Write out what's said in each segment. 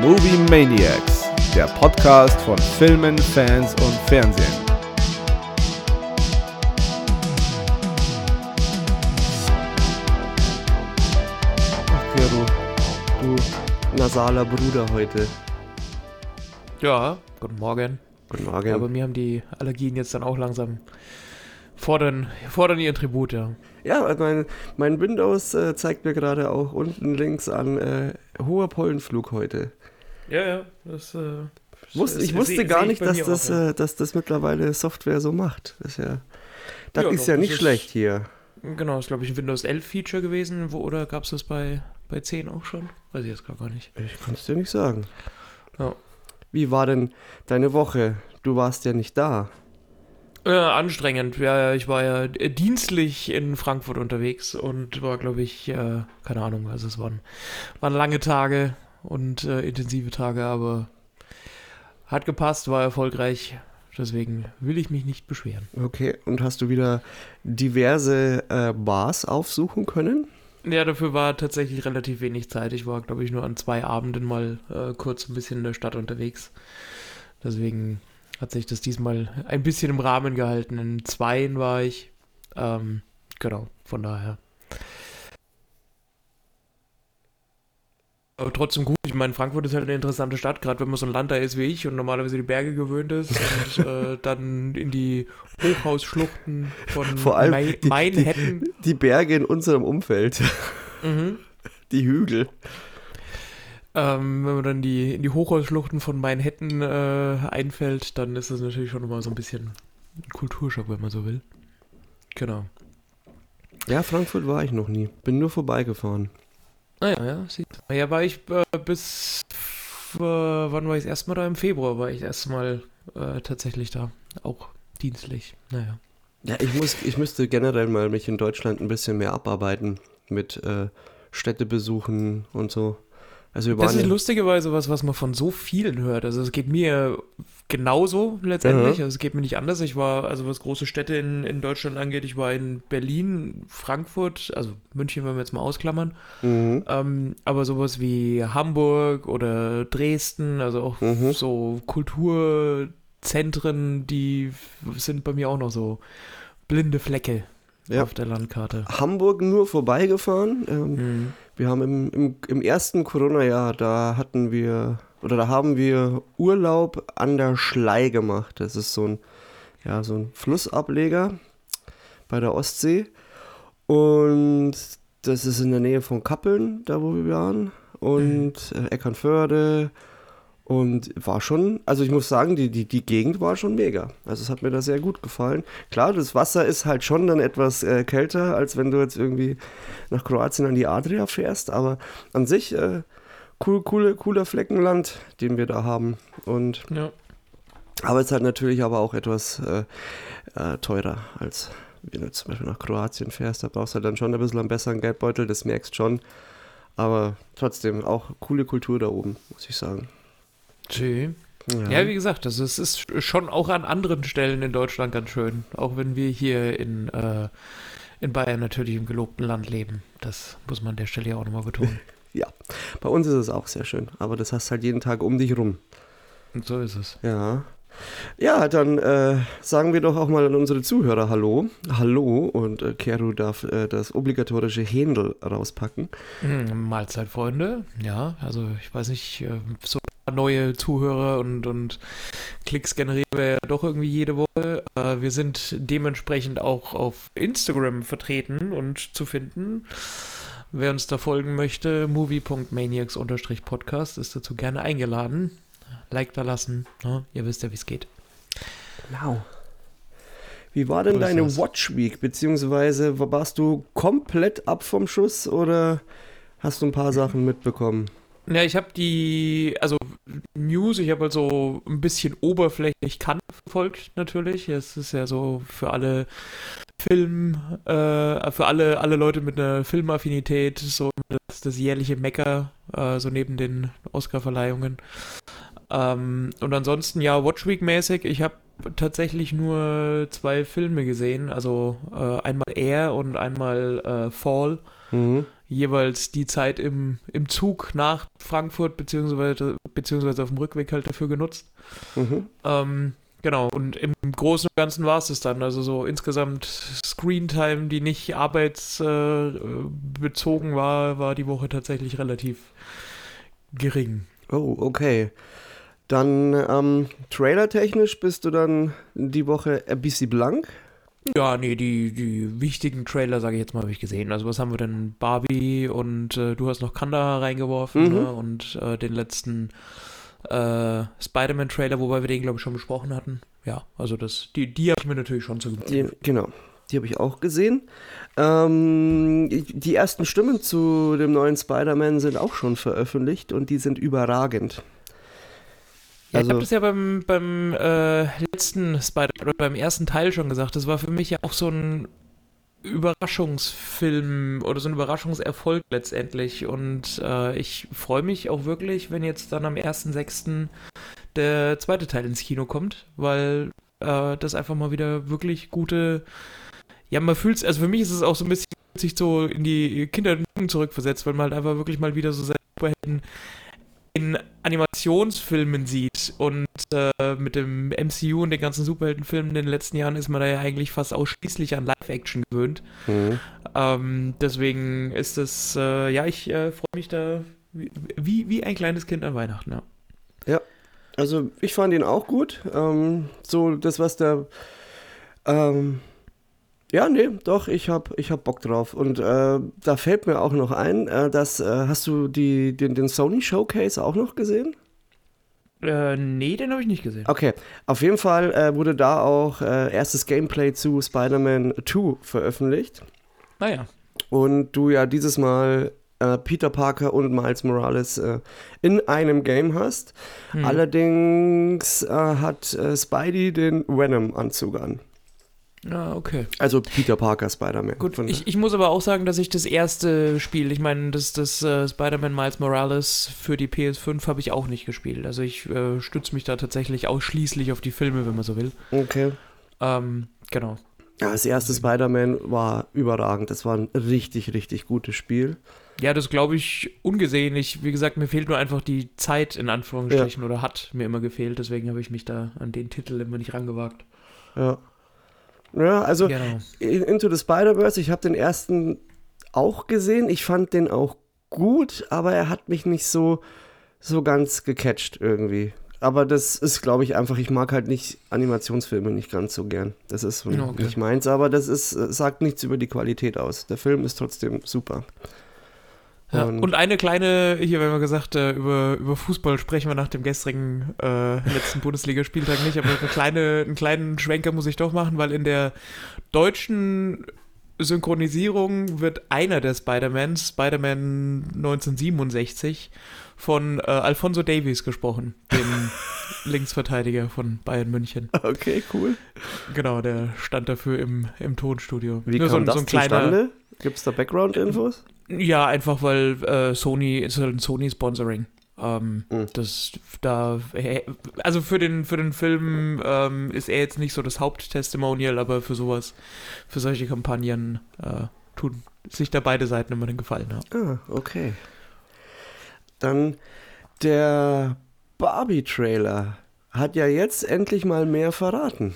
Movie Maniacs, der Podcast von Filmen, Fans und Fernsehen. Ach, Gero, du nasaler Bruder heute. Ja, guten Morgen. Guten Morgen. Ja, bei mir haben die Allergien jetzt dann auch langsam fordern, fordern ihren Tribut, ja. Ja, mein, mein Windows äh, zeigt mir gerade auch unten links an äh, hoher Pollenflug heute. Ja, ja, das. Äh, Wus das ich wusste seh- gar seh nicht, dass das, auch, ja. äh, dass das mittlerweile Software so macht. Das ist ja, das Ja, ist doch, ja nicht ist- schlecht hier. Genau, das ist, glaube ich, ein Windows 11 Feature gewesen, wo, oder gab es das bei, bei 10 auch schon? Weiß ich jetzt gar gar nicht. Ich kann es dir nicht sagen. Ja. Wie war denn deine Woche? Du warst ja nicht da. Äh, anstrengend. Ja, ich war ja dienstlich in Frankfurt unterwegs und war, glaube ich, äh, keine Ahnung, also es waren, waren lange Tage und äh, intensive Tage, aber hat gepasst, war erfolgreich. Deswegen will ich mich nicht beschweren. Okay, und hast du wieder diverse äh, Bars aufsuchen können? Ja, dafür war tatsächlich relativ wenig Zeit. Ich war, glaube ich, nur an zwei Abenden mal äh, kurz ein bisschen in der Stadt unterwegs. Deswegen hat sich das diesmal ein bisschen im Rahmen gehalten. In zweien war ich. Ähm, genau, von daher. Aber trotzdem gut. Ich meine, Frankfurt ist halt eine interessante Stadt, gerade wenn man so ein Land da ist wie ich und normalerweise die Berge gewöhnt ist und äh, dann in die Hochhausschluchten von Vor allem Mai- die- Mainhattan. Die Berge in unserem Umfeld, Mhm. die Hügel. Ähm, wenn man dann die, in die Hochhausschluchten von Manhattan äh, einfällt, dann ist das natürlich schon nochmal so ein bisschen ein Kulturschock, wenn man so will. Genau. Ja, Frankfurt war ich noch nie. Bin nur vorbeigefahren. Naja, Ah ja, sieht. Ja, war ich äh, bis. Äh, wann war ich das erste Mal da? Im Februar war ich das erste Mal äh, tatsächlich da. Auch dienstlich. Naja. Ja, ich muss, ich müsste generell mal mich in Deutschland ein bisschen mehr abarbeiten mit äh, Städtebesuchen und so. Also Das ist lustigerweise was, was man von so vielen hört. Also es geht mir genauso letztendlich. Aha. Also es geht mir nicht anders. Ich war, also was große Städte in, in Deutschland angeht, ich war in Berlin, Frankfurt, also München, wenn wir jetzt mal ausklammern. mhm. Ähm, aber sowas wie Hamburg oder Dresden, also auch Mhm. so Kulturzentren, die sind bei mir auch noch so blinde Flecke Ja. auf der Landkarte. Hamburg nur vorbeigefahren. Ähm, Mhm. Wir haben im, im, im ersten Corona-Jahr, da hatten wir, oder da haben wir Urlaub an der Schlei gemacht. Das ist so ein, ja, so ein Flussableger bei der Ostsee. Und das ist in der Nähe von Kappeln, da wo wir waren. Und äh, Eckernförde. Und war schon, also ich muss sagen, die, die, die Gegend war schon mega. Also es hat mir da sehr gut gefallen. Klar, das Wasser ist halt schon dann etwas äh, kälter, als wenn du jetzt irgendwie nach Kroatien an die Adria fährst, aber an sich äh, cool, coole, cooler Fleckenland, den wir da haben. Und Ja. aber es ist halt natürlich aber auch etwas äh, äh, teurer, als wenn du zum Beispiel nach Kroatien fährst. Da brauchst du halt dann schon ein bisschen einen besseren Geldbeutel, das merkst schon. Aber trotzdem auch coole Kultur da oben, muss ich sagen. Schön. Ja, wie gesagt, also es ist schon auch an anderen Stellen in Deutschland ganz schön. Auch wenn wir hier in, äh, in Bayern natürlich im gelobten Land leben. Das muss man an der Stelle ja auch nochmal betonen. Bei uns ist es auch sehr schön, aber das hast halt jeden Tag um dich rum. Und so ist es. Ja. Ja, dann äh, sagen wir doch auch mal an unsere Zuhörer Hallo. Hallo und äh, Keru darf äh, das obligatorische Händel rauspacken. Hm, Mahlzeit, Freunde. Ja, also ich weiß nicht, äh, so ein paar neue Zuhörer und, und Klicks generieren wir ja doch irgendwie jede Woche. Äh, wir sind dementsprechend auch auf Instagram vertreten und zu finden. Wer uns da folgen möchte, movie.maniacs-podcast ist dazu gerne eingeladen. Like da lassen. Ne? Ihr wisst ja, wie es geht. Genau. Wie war denn So deine das. Watch Week? Beziehungsweise warst du komplett ab vom Schuss oder hast du ein paar Sachen mitbekommen? Ja, ich habe die, also News, ich habe also ein bisschen oberflächlich kann verfolgt natürlich. Es ist ja so für alle Film, äh, für alle, alle Leute mit einer Filmaffinität so das, das jährliche Mecker, äh, so neben den Oscar-Verleihungen. Ähm, und ansonsten, ja, Watch Week-mäßig, ich habe tatsächlich nur zwei Filme gesehen, also äh, einmal Air und einmal äh, Fall. Mhm. Jeweils die Zeit im, im Zug nach Frankfurt, beziehungsweise, beziehungsweise auf dem Rückweg halt dafür genutzt. Mhm. Ähm, genau, und im Großen und Ganzen war es es dann. Also so insgesamt Screentime, die nicht arbeitsbezogen war, war die Woche tatsächlich relativ gering. Oh, okay. Dann ähm, trailertechnisch bist du dann die Woche ein bisschen blank. Ja, nee, die, die wichtigen Trailer, sage ich jetzt mal, habe ich gesehen. Also was haben wir denn? Barbie und äh, du hast noch Kanda reingeworfen Mhm. ne? und äh, den letzten äh, Spider-Man-Trailer, wobei wir den, glaube ich, schon besprochen hatten. Ja, also das, die, die habe ich mir natürlich schon zu Die, genau, die habe ich auch gesehen. Ähm, die ersten Stimmen zu dem neuen Spider-Man sind auch schon veröffentlicht und die sind überragend. Ja, ich Also- habe das ja beim, beim äh, letzten Spider oder beim ersten Teil schon gesagt. Das war für mich ja auch so ein Überraschungsfilm oder so ein Überraschungserfolg letztendlich. Und äh, ich freue mich auch wirklich, wenn jetzt dann am 1.6. der zweite Teil ins Kino kommt, weil äh, das einfach mal wieder wirklich gute. Ja, man fühlt es, also für mich ist es auch so ein bisschen sich so in die Kinder zurückversetzt, weil man halt einfach wirklich mal wieder so Superhelden in Animationsfilmen sieht und äh, mit dem MCU und den ganzen Superheldenfilmen in den letzten Jahren ist man da ja eigentlich fast ausschließlich an Live-Action gewöhnt. Mhm. Ähm, deswegen ist es, äh, ja, ich äh, freue mich da wie, wie, ein kleines Kind an Weihnachten, ja. Also ich fand ihn auch gut. Ähm, so das, was der... Ähm, ja, nee, doch, ich hab, ich hab Bock drauf. Und äh, da fällt mir auch noch ein, äh, dass, äh, hast du die, den, den Sony Showcase auch noch gesehen? Äh, nee, den habe ich nicht gesehen. Okay, auf jeden Fall äh, wurde da auch äh, erstes Gameplay zu Spider-Man 2 veröffentlicht. Naja. Und du ja dieses Mal äh, Peter Parker und Miles Morales äh, in einem Game hast. Hm. Allerdings äh, hat Spidey den Venom-Anzug an. Ah, okay. Also Peter Parker Spider-Man. Gut, Von- ich, ich muss aber auch sagen, dass ich das erste Spiel, ich meine, das, das äh, Spider-Man Miles Morales für die PS5 habe ich auch nicht gespielt. Also ich äh, stütze mich da tatsächlich ausschließlich auf die Filme, wenn man so will. okay. Ähm, genau. Ja, das erste Spider-Man war überragend. Das war ein richtig, richtig gutes Spiel. Ja, das glaube ich ungesehen. Ich, wie gesagt, mir fehlt nur einfach die Zeit in Anführungsstrichen oder hat mir immer gefehlt. Deswegen habe ich mich da an den Titel immer nicht rangewagt. Ja. Ja, also Genau. in- Into the Spider-Verse, ich habe den ersten auch gesehen. Ich fand den auch gut, aber er hat mich nicht so, so ganz gecatcht irgendwie. Aber das ist, glaube ich, einfach, ich mag halt nicht Animationsfilme nicht ganz so gern. Das ist Ja, okay. nicht meins, aber das ist, äh, sagt nichts über die Qualität aus. Der Film ist trotzdem super. Ja, Und- und eine kleine, hier, wenn wir gesagt, äh, über, über Fußball sprechen wir nach dem gestrigen äh, letzten Bundesligaspieltag nicht, aber eine kleine, einen kleinen Schwenker muss ich doch machen, weil in der deutschen Synchronisierung wird einer der Spider-Mans, Spider-Man 1967, von äh, Alfonso Davies gesprochen, dem Linksverteidiger von Bayern München. Okay, cool. Genau, der stand dafür im, im Tonstudio. Wie Nur kam so, das so ein kleiner, zustande? Gibt es da Background-Infos? Ja, einfach weil äh, Sony ist halt ein Sony-Sponsoring. Ähm, Mhm. Das da, also für den für den Film ähm, ist er jetzt nicht so das Haupttestimonial, aber für sowas, für solche Kampagnen äh, tun sich da beide Seiten immer den Gefallen. Ja. Ah, okay. Dann der Barbie-Trailer hat ja jetzt endlich mal mehr verraten.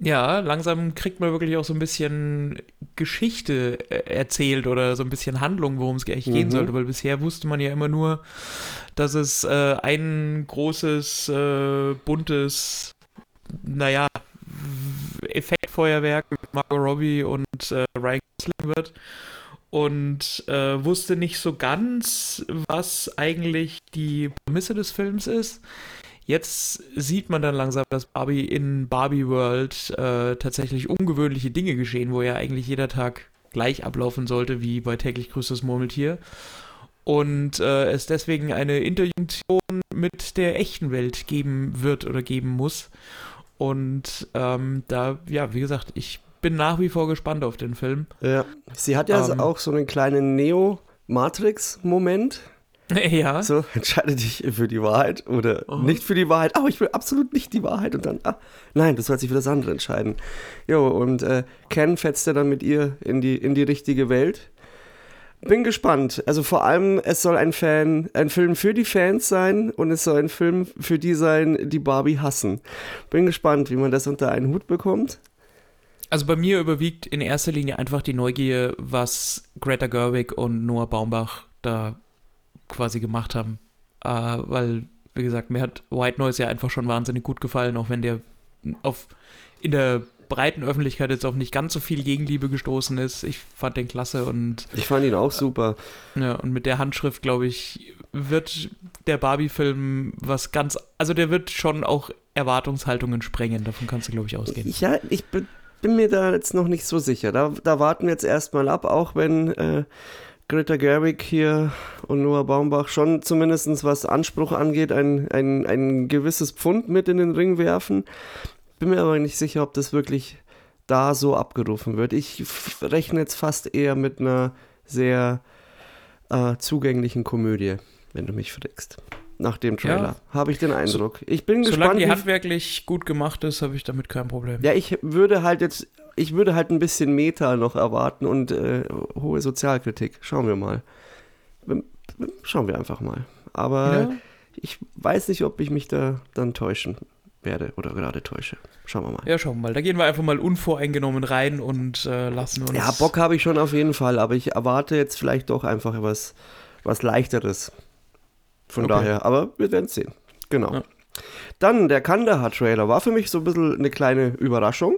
Ja, langsam kriegt man wirklich auch so ein bisschen Geschichte äh, erzählt oder so ein bisschen Handlung, worum es eigentlich gehen Mhm. sollte, weil bisher wusste man ja immer nur, dass es äh, ein großes, äh, buntes, naja, Effektfeuerwerk mit Margot Robbie und äh, Ryan Gosling wird und äh, wusste nicht so ganz, was eigentlich die Prämisse des Films ist. Jetzt sieht man dann langsam, dass Barbie in Barbie World äh, tatsächlich ungewöhnliche Dinge geschehen, wo ja eigentlich jeder Tag gleich ablaufen sollte, wie bei täglich grüßt das Murmeltier. Und äh, es deswegen eine Interjunktion mit der echten Welt geben wird oder geben muss. Und ähm, da, ja, wie gesagt, ich bin nach wie vor gespannt auf den Film. Ja. Sie hat ja Ähm. auch so einen kleinen Neo-Matrix-Moment. Ja. So, entscheide dich für die Wahrheit oder Aha. nicht für die Wahrheit. Oh, ich will absolut nicht die Wahrheit. Und dann, ah, nein, du sollst dich für das andere entscheiden. Jo, und äh, Ken fetzt er dann mit ihr in die, in die richtige Welt. Bin gespannt. Also vor allem, es soll ein Fan, ein Film für die Fans sein und es soll ein Film für die sein, die Barbie hassen. Bin gespannt, wie man das unter einen Hut bekommt. Also bei mir überwiegt in erster Linie einfach die Neugier, was Greta Gerwig und Noah Baumbach da quasi gemacht haben. Äh, weil, wie gesagt, mir hat White Noise ja einfach schon wahnsinnig gut gefallen, auch wenn der auf in der breiten Öffentlichkeit jetzt auf nicht ganz so viel Gegenliebe gestoßen ist. Ich fand den klasse und Ich fand ihn auch super. Ja, und mit der Handschrift, glaube ich, wird der Barbie-Film was ganz. Also, der wird schon auch Erwartungshaltungen sprengen. Davon kannst du, glaube ich, ausgehen. Ja, ich bin, bin mir da jetzt noch nicht so sicher. Da, da warten wir jetzt erstmal ab, auch wenn äh, Greta Gerwig hier und Noah Baumbach schon zumindest was Anspruch angeht, ein, ein, ein gewisses Pfund mit in den Ring werfen. Bin mir aber nicht sicher, ob das wirklich da so abgerufen wird. Ich rechne jetzt fast eher mit einer sehr äh, zugänglichen Komödie, wenn du mich fragst. Nach dem Trailer habe ich den Eindruck. Ich bin Solange gespannt, die wie handwerklich gut gemacht ist, habe ich damit kein Problem. ja, ich würde halt jetzt, ich würde halt ein bisschen Meta noch erwarten und äh, hohe Sozialkritik. Schauen wir mal. Schauen wir einfach mal. Aber Ja. ich weiß nicht, ob ich mich da dann täuschen werde oder gerade täusche. Schauen wir mal. Ja, schauen wir mal. Da gehen wir einfach mal unvoreingenommen rein und äh, lassen uns. Ja, Bock habe ich schon auf jeden Fall, aber ich erwarte jetzt vielleicht doch einfach was, was leichteres. Von Okay. daher, aber wir werden sehen. Genau. Ja. Dann der Kandahar-Trailer war für mich so ein bisschen eine kleine Überraschung.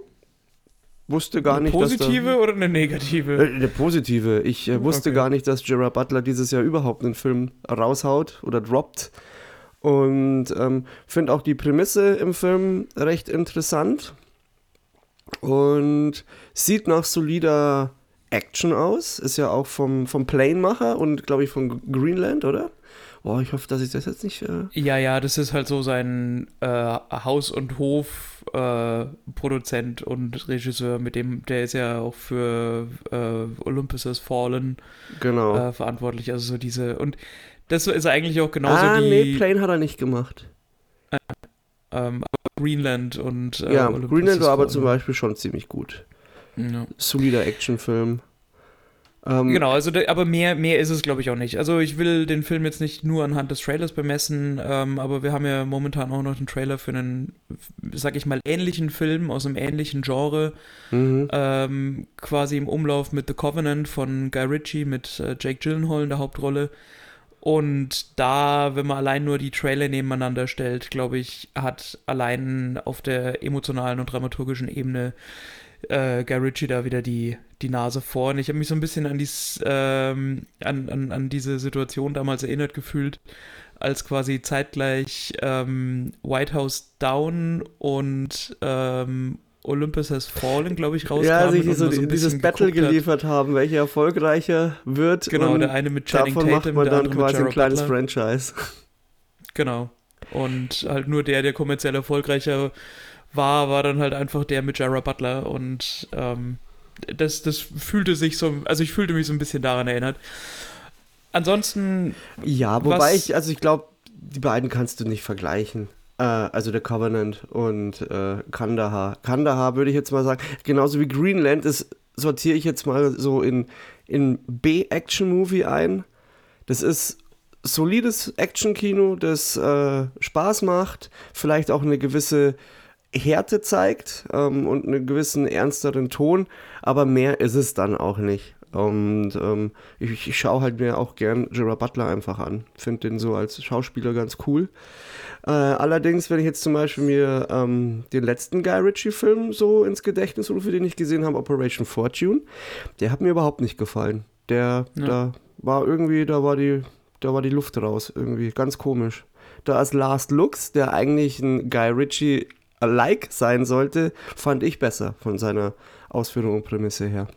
Wusste gar Eine nicht, dass da- positive oder eine negative? Äh, Eine positive. Ich äh, wusste Okay. gar nicht, dass Gerard Butler dieses Jahr überhaupt einen Film raushaut oder droppt. Und ähm, finde auch die Prämisse im Film recht interessant. Und sieht nach solider Action aus. Ist ja auch vom, vom Plane-Macher und glaube ich von Greenland, oder? Oh, ich hoffe, dass ich das jetzt nicht. Äh Ja, ja, das ist halt so sein äh, Haus- und Hof-Produzent und Regisseur, mit dem, der ist ja auch für äh, Olympus Has Fallen genau. äh, verantwortlich. Also so diese. Und das ist eigentlich auch genauso ah, die nee, Plane hat er nicht gemacht. ähm, Greenland und äh, ja, Olympus Greenland war aber zum Beispiel schon ziemlich gut. Ja. Solider Actionfilm. Ähm, Genau, also aber mehr, mehr ist es, glaube ich, auch nicht. Also ich will den Film jetzt nicht nur anhand des Trailers bemessen, ähm, aber wir haben ja momentan auch noch einen Trailer für einen, sag ich mal, ähnlichen Film aus einem ähnlichen Genre, Mhm. ähm, quasi im Umlauf mit The Covenant von Guy Ritchie mit äh, Jake Gyllenhaal in der Hauptrolle. Und da, wenn man allein nur die Trailer nebeneinander stellt, glaube ich, hat allein auf der emotionalen und dramaturgischen Ebene äh, Guy Ritchie da wieder die, die Nase vorn. Ich habe mich so ein bisschen an, dies, ähm, an, an, an diese Situation damals erinnert gefühlt, als quasi zeitgleich ähm, White House Down und ähm, Olympus Has Fallen, glaube ich, rauskamen. Ja, sich und so, man so dieses Battle geguckt hat. geliefert haben, welcher erfolgreicher wird. Genau, und der eine mit Channing davon macht Tatum, man der dann quasi ein kleines Butler. Franchise. Genau. Und halt nur der, der kommerziell erfolgreicher war, war dann halt einfach der mit Jared Butler. Und ähm, das, das fühlte sich so, also ich fühlte mich so ein bisschen daran erinnert. Ansonsten, Ja, wobei ich, also ich glaube, die beiden kannst du nicht vergleichen. Äh, also der Covenant und äh, Kandahar. Kandahar würde ich jetzt mal sagen, genauso wie Greenland, das sortiere ich jetzt mal so in, in B-Action-Movie ein. Das ist solides Action-Kino, das äh, Spaß macht, vielleicht auch eine gewisse Härte zeigt ähm, und einen gewissen ernsteren Ton, aber mehr ist es dann auch nicht. Und ähm, ich, ich schaue halt mir auch gern Gerard Butler einfach an. Finde den so als Schauspieler ganz cool. Äh, allerdings, wenn ich jetzt zum Beispiel mir ähm, den letzten Guy Ritchie-Film so ins Gedächtnis rufe, den ich gesehen habe, Operation Fortune, der hat mir überhaupt nicht gefallen. Der, Ja. da war irgendwie, da war die, da war die Luft raus, irgendwie, ganz komisch. Da als Last Looks, der eigentlich ein Guy Ritchie alike sein sollte, fand ich besser von seiner Ausführung und Prämisse her.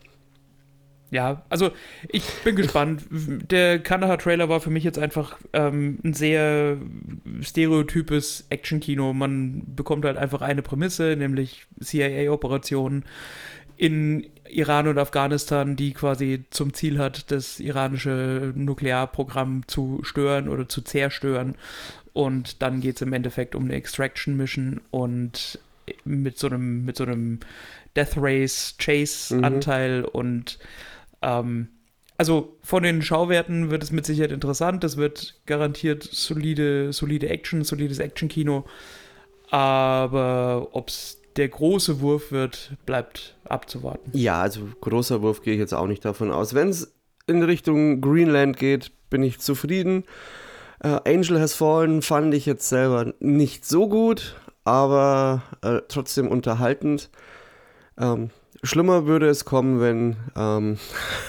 ja, also ich bin gespannt. Der Kandahar-Trailer war für mich jetzt einfach ähm, ein sehr stereotypes Action-Kino. Man bekommt halt einfach eine Prämisse, nämlich CIA-Operationen in Iran und Afghanistan, die quasi zum Ziel hat, das iranische Nuklearprogramm zu stören oder zu zerstören. Und dann geht es im Endeffekt um eine Extraction Mission und mit so einem, mit so einem Death Race Chase-Anteil mhm. und ähm, also von den Schauwerten wird es mit Sicherheit interessant. Das wird garantiert solide, solide Action, solides Action-Kino. Aber ob es der große Wurf wird, bleibt abzuwarten. Ja, also großer Wurf gehe ich jetzt auch nicht davon aus. Wenn es in Richtung Greenland geht, bin ich zufrieden. Uh, Angel Has Fallen fand ich jetzt selber nicht so gut, aber äh, trotzdem unterhaltend. Ähm, schlimmer würde es kommen, wenn ähm,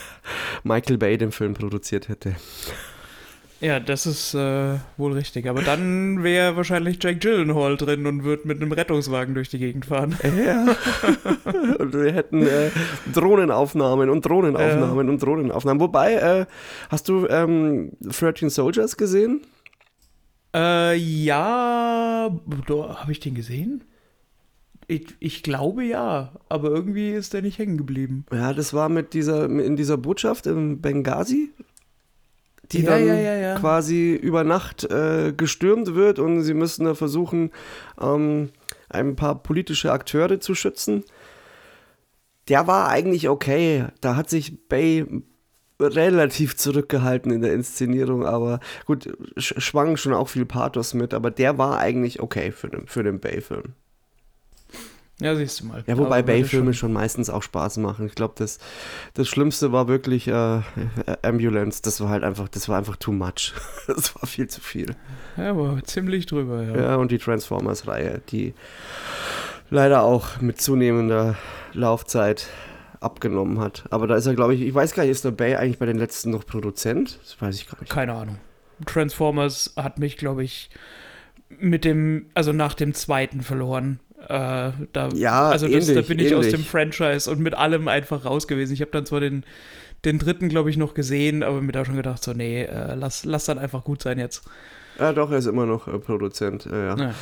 Michael Bay den Film produziert hätte. Ja, das ist äh, wohl richtig. Aber dann wäre wahrscheinlich Jack Gyllenhaal drin und würde mit einem Rettungswagen durch die Gegend fahren. Ja. und wir hätten äh, Drohnenaufnahmen und Drohnenaufnahmen ja. und Drohnenaufnahmen. Wobei, äh, hast du ähm, 13 Soldiers gesehen? Äh, ja, habe ich den gesehen? Ich, ich, glaube ja, aber irgendwie ist der nicht hängen geblieben. Ja, das war mit dieser, in dieser Botschaft in Benghazi, die ja, dann ja, quasi über Nacht äh, gestürmt wird und sie müssen da versuchen, ähm, ein paar politische Akteure zu schützen. Der war eigentlich okay. Da hat sich Bay relativ zurückgehalten in der Inszenierung, aber gut, schwang schon auch viel Pathos mit, aber der war eigentlich okay für den, für den Bay-Film. Ja, siehst du mal. Ja, wobei Bay-Filme schon, schon meistens auch Spaß machen. Ich glaube, das, das Schlimmste war wirklich äh, Ambulance. Das war halt einfach, das war einfach too much. das war viel zu viel. Ja, aber ziemlich drüber, ja. Ja, und die Transformers-Reihe, die leider auch mit zunehmender Laufzeit abgenommen hat. Aber da ist er, glaube ich, ich weiß gar nicht, ist der Bay eigentlich bei den letzten noch Produzent? Das weiß ich gar nicht. Keine Ahnung. Transformers hat mich, glaube ich, mit dem, also nach dem zweiten verloren. Äh, da, ja, also das, ähnlich, da bin ich ähnlich. aus dem Franchise und mit allem einfach raus gewesen. Ich habe dann zwar den, den dritten, glaube ich, noch gesehen, aber mir da schon gedacht, so, nee, äh, lass, lass dann einfach gut sein jetzt. Ja, doch, er ist immer noch äh, Produzent. Ja. ja.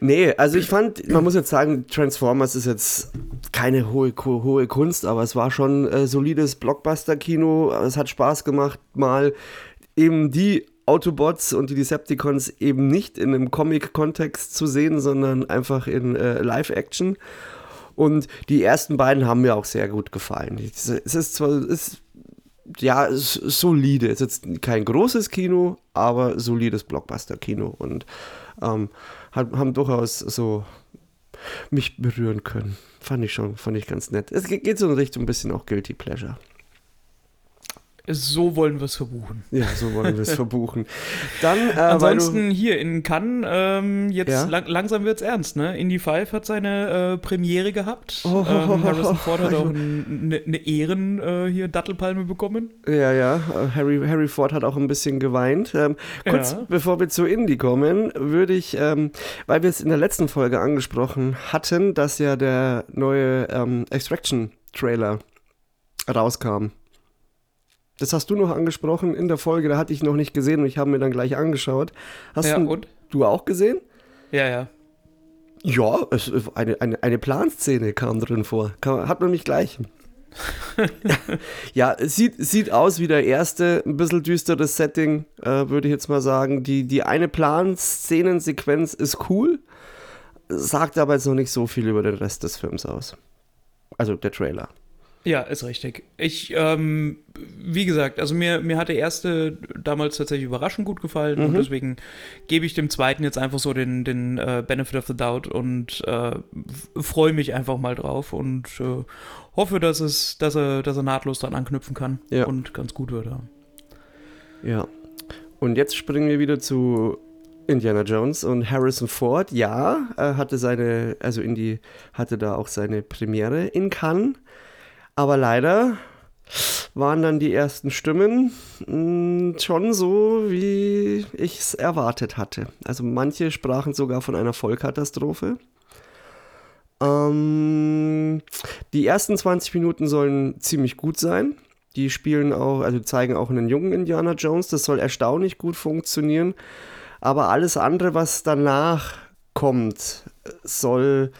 Nee, also ich fand, man muss jetzt sagen, Transformers ist jetzt keine hohe, hohe Kunst, aber es war schon äh, solides Blockbuster-Kino. Es hat Spaß gemacht, mal eben die Autobots und die Decepticons eben nicht in einem Comic-Kontext zu sehen, sondern einfach in äh, Live-Action. Und die ersten beiden haben mir auch sehr gut gefallen. Es ist zwar, ist, ja, ist solide. Es ist jetzt kein großes Kino, aber solides Blockbuster-Kino und ähm, haben durchaus so mich berühren können. Fand ich schon, fand ich ganz nett. Es geht so in Richtung ein bisschen auch Guilty Pleasure. So wollen wir es verbuchen. Ja, so wollen wir es verbuchen. Dann, äh, Ansonsten hier in Cannes, ähm, jetzt ja? lang, langsam wird es ernst, ne? Indy 5 hat seine äh, Premiere gehabt. Oh, ähm, Harrison Ford hat auch eine ne Ehren äh, hier Dattelpalme bekommen. Ja, ja. Harry, Harry Ford hat auch ein bisschen geweint. Ähm, kurz ja. bevor wir zu Indy kommen, würde ich, ähm, weil wir es in der letzten Folge angesprochen hatten, dass ja der neue ähm, Extraction-Trailer rauskam. Das hast du noch angesprochen in der Folge, da hatte ich noch nicht gesehen und ich habe mir dann gleich angeschaut. Hast ja, du, und? du auch gesehen? Ja, ja. Ja, es, eine, eine, eine Planszene kam drin vor. Kann, hat man mich gleich. ja, es sieht, sieht aus wie der erste, ein bisschen düsteres Setting, äh, würde ich jetzt mal sagen. Die, die eine Planszenensequenz ist cool, sagt aber jetzt noch nicht so viel über den Rest des Films aus. Also der Trailer. Ja, ist richtig. Ich, ähm, wie gesagt, also mir, mir hat der erste damals tatsächlich überraschend gut gefallen mhm. und deswegen gebe ich dem zweiten jetzt einfach so den, den uh, Benefit of the Doubt und äh, freue mich einfach mal drauf und äh, hoffe, dass es, dass er, dass er nahtlos dran anknüpfen kann ja. und ganz gut wird. Ja. ja. Und jetzt springen wir wieder zu Indiana Jones und Harrison Ford. Ja, er hatte seine, also Indy hatte da auch seine Premiere in Cannes. Aber leider waren dann die ersten Stimmen mh, hm, schon so, wie ich es erwartet hatte. Also manche sprachen sogar von einer Vollkatastrophe. Ähm, die ersten 20 Minuten sollen ziemlich gut sein. Die spielen auch, also zeigen auch einen jungen Indiana Jones. Das soll erstaunlich gut funktionieren. Aber alles andere, was danach kommt, soll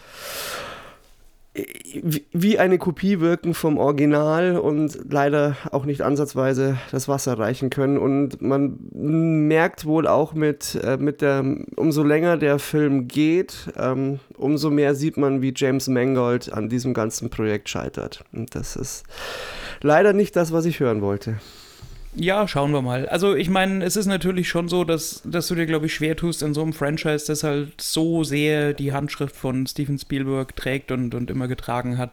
wie eine Kopie wirken vom Original und leider auch nicht ansatzweise das Wasser reichen können. Und man merkt wohl auch mit, äh, mit der, umso länger der Film geht, ähm, umso mehr sieht man, wie James Mangold an diesem ganzen Projekt scheitert. Und das ist leider nicht das, was ich hören wollte. Ja, schauen wir mal. Also ich meine, es ist natürlich schon so, dass, dass du dir, glaube ich, schwer tust in so einem Franchise, das halt so sehr die Handschrift von Steven Spielberg trägt und, und immer getragen hat,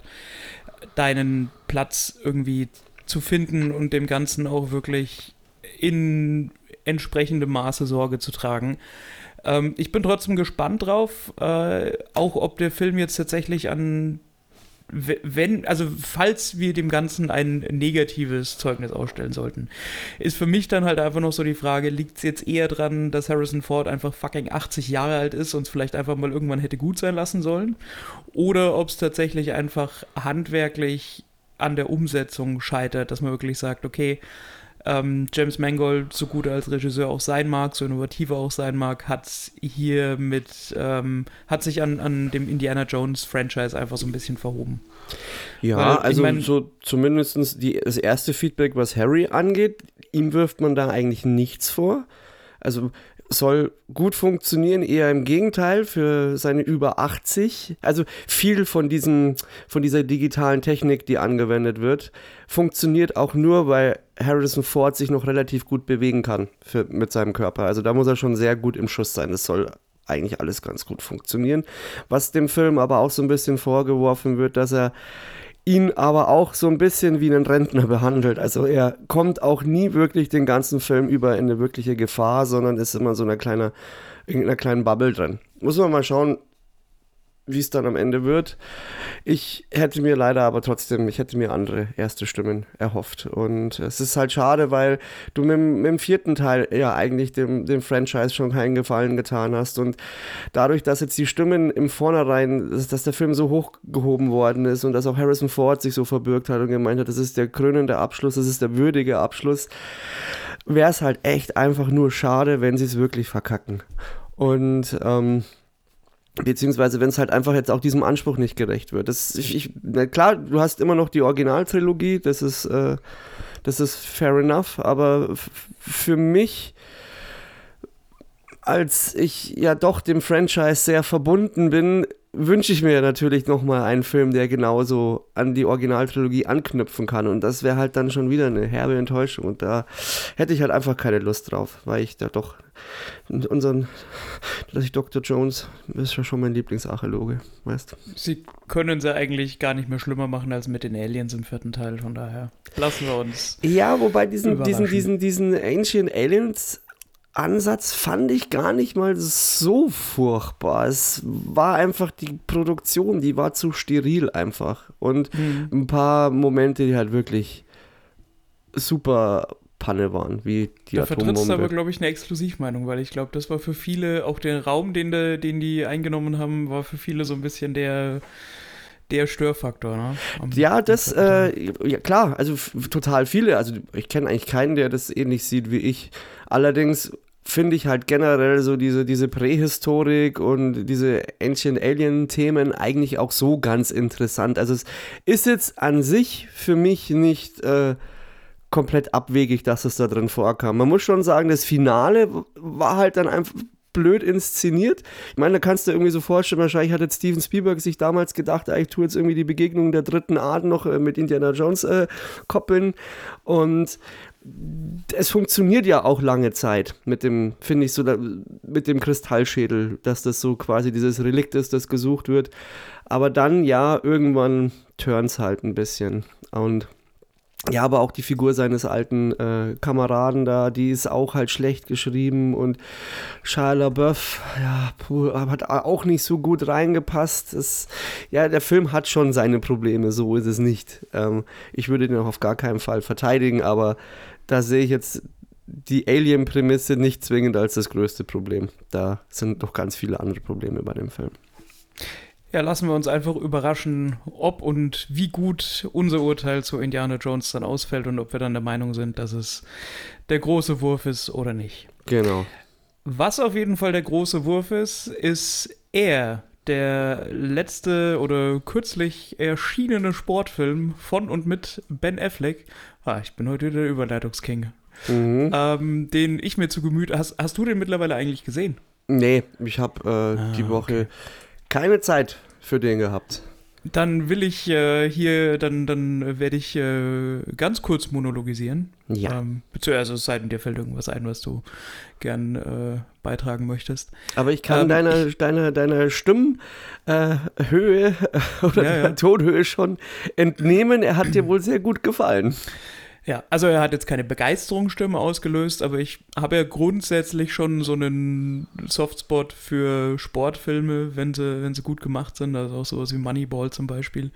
deinen Platz irgendwie zu finden und dem Ganzen auch wirklich in entsprechendem Maße Sorge zu tragen. Ähm, ich bin trotzdem gespannt drauf, äh, auch ob der Film jetzt tatsächlich an wenn, also falls wir dem Ganzen ein negatives Zeugnis ausstellen sollten, ist für mich dann halt einfach noch so die Frage, liegt es jetzt eher dran, dass Harrison Ford einfach fucking 80 Jahre alt ist und es vielleicht einfach mal irgendwann hätte gut sein lassen sollen? Oder ob es tatsächlich einfach handwerklich an der Umsetzung scheitert, dass man wirklich sagt, okay, ähm, James Mangold, so gut er als Regisseur auch sein mag, so innovativ er auch sein mag, hat hier mit, ähm, hat sich an, an dem Indiana Jones Franchise einfach so ein bisschen verhoben. Ja, Weil, also mein, so zumindest die, das erste Feedback, was Harry angeht, ihm wirft man da eigentlich nichts vor. Also soll gut funktionieren, eher im Gegenteil für seine über 80. Also viel von diesem, von dieser digitalen Technik, die angewendet wird, funktioniert auch nur, weil Harrison Ford sich noch relativ gut bewegen kann für, mit seinem Körper. Also da muss er schon sehr gut im Schuss sein. Das soll eigentlich alles ganz gut funktionieren. Was dem Film aber auch so ein bisschen vorgeworfen wird, dass er ihn aber auch so ein bisschen wie einen Rentner behandelt. Also er kommt auch nie wirklich den ganzen Film über in eine wirkliche Gefahr, sondern ist immer so eine kleine, in einer kleinen Bubble drin. Muss man mal schauen, wie es dann am Ende wird. Ich hätte mir leider aber trotzdem, ich hätte mir andere erste Stimmen erhofft. Und es ist halt schade, weil du mit, mit dem vierten Teil ja eigentlich dem, dem Franchise schon keinen Gefallen getan hast. Und dadurch, dass jetzt die Stimmen im Vornherein, dass, dass der Film so hochgehoben worden ist und dass auch Harrison Ford sich so verbürgt hat und gemeint hat, das ist der krönende Abschluss, das ist der würdige Abschluss, wäre es halt echt einfach nur schade, wenn sie es wirklich verkacken. Und ähm, Beziehungsweise, wenn es halt einfach jetzt auch diesem Anspruch nicht gerecht wird. Das, ich, ich, na klar, du hast immer noch die Originaltrilogie, das ist, äh, das ist fair enough, aber für mich, als ich ja doch dem Franchise sehr verbunden bin, wünsche ich mir natürlich nochmal einen Film, der genauso an die Originaltrilogie anknüpfen kann. Und das wäre halt dann schon wieder eine herbe Enttäuschung. Und da hätte ich halt einfach keine Lust drauf, weil ich da doch unseren, dass ich Dr. Jones ist ja schon mein Lieblingsarchäologe, weißt Sie können sie eigentlich gar nicht mehr schlimmer machen als mit den Aliens im vierten Teil, von daher lassen wir uns. Ja, wobei diesen, diesen, diesen, diesen Ancient Aliens Ansatz fand ich gar nicht mal so furchtbar. Es war einfach die Produktion, die war zu steril einfach. Und mhm. ein paar Momente, die halt wirklich super Panne waren, wie die Da vertrittst du aber, glaube ich, eine Exklusivmeinung, weil ich glaube, das war für viele, auch der Raum, den, de, den die eingenommen haben, war für viele so ein bisschen der der Störfaktor, ne? Am ja, das, äh, ja klar, also total viele. Also ich kenne eigentlich keinen, der das ähnlich sieht wie ich. Allerdings finde ich halt generell so diese, diese Prähistorik und diese Ancient Alien-Themen eigentlich auch so ganz interessant. Also es ist jetzt an sich für mich nicht äh, komplett abwegig, dass es da drin vorkam. Man muss schon sagen, das Finale war halt dann einfach blöd inszeniert. Ich meine, da kannst du irgendwie so vorstellen, wahrscheinlich hat jetzt Steven Spielberg sich damals gedacht, ich tue jetzt irgendwie die Begegnung der dritten Art noch äh, mit Indiana Jones äh, koppeln und es funktioniert ja auch lange Zeit mit dem, finde ich so, mit dem Kristallschädel, dass das so quasi dieses Relikt ist, das gesucht wird. Aber dann, ja, irgendwann turns halt ein bisschen. Und ja, aber auch die Figur seines alten äh, Kameraden da, die ist auch halt schlecht geschrieben und Shia LaBeouf, ja, puh, hat auch nicht so gut reingepasst. Das, ja, der Film hat schon seine Probleme, so ist es nicht. Ähm, ich würde den auch auf gar keinen Fall verteidigen, aber da sehe ich jetzt die Alien-Prämisse nicht zwingend als das größte Problem. Da sind noch ganz viele andere Probleme bei dem Film. Ja, lassen wir uns einfach überraschen, ob und wie gut unser Urteil zu Indiana Jones dann ausfällt und ob wir dann der Meinung sind, dass es der große Wurf ist oder nicht. Genau. Was auf jeden Fall der große Wurf ist, ist er, der letzte oder kürzlich erschienene Sportfilm von und mit Ben Affleck. Ah, ich bin heute der Überleitungsking. Mhm. Ähm, den ich mir zu Gemüte. Hast, hast du den mittlerweile eigentlich gesehen? Nee, ich habe äh, die Ah, Woche keine Zeit für den gehabt. Dann will ich äh, hier, dann, dann werde ich äh, ganz kurz monologisieren. Ja. Ähm, beziehungsweise es sei denn, dir fällt irgendwas ein, was du gern äh, beitragen möchtest. Aber ich kann Ähm, deiner, deiner, deiner Stimmhöhe äh, oder Ja, ja. Tonhöhe schon entnehmen. Er hat dir wohl sehr gut gefallen. Ja, also er hat jetzt keine Begeisterungsstimme ausgelöst, aber ich habe ja grundsätzlich schon so einen Softspot für Sportfilme, wenn sie, wenn sie gut gemacht sind, also auch sowas wie Moneyball zum Beispiel.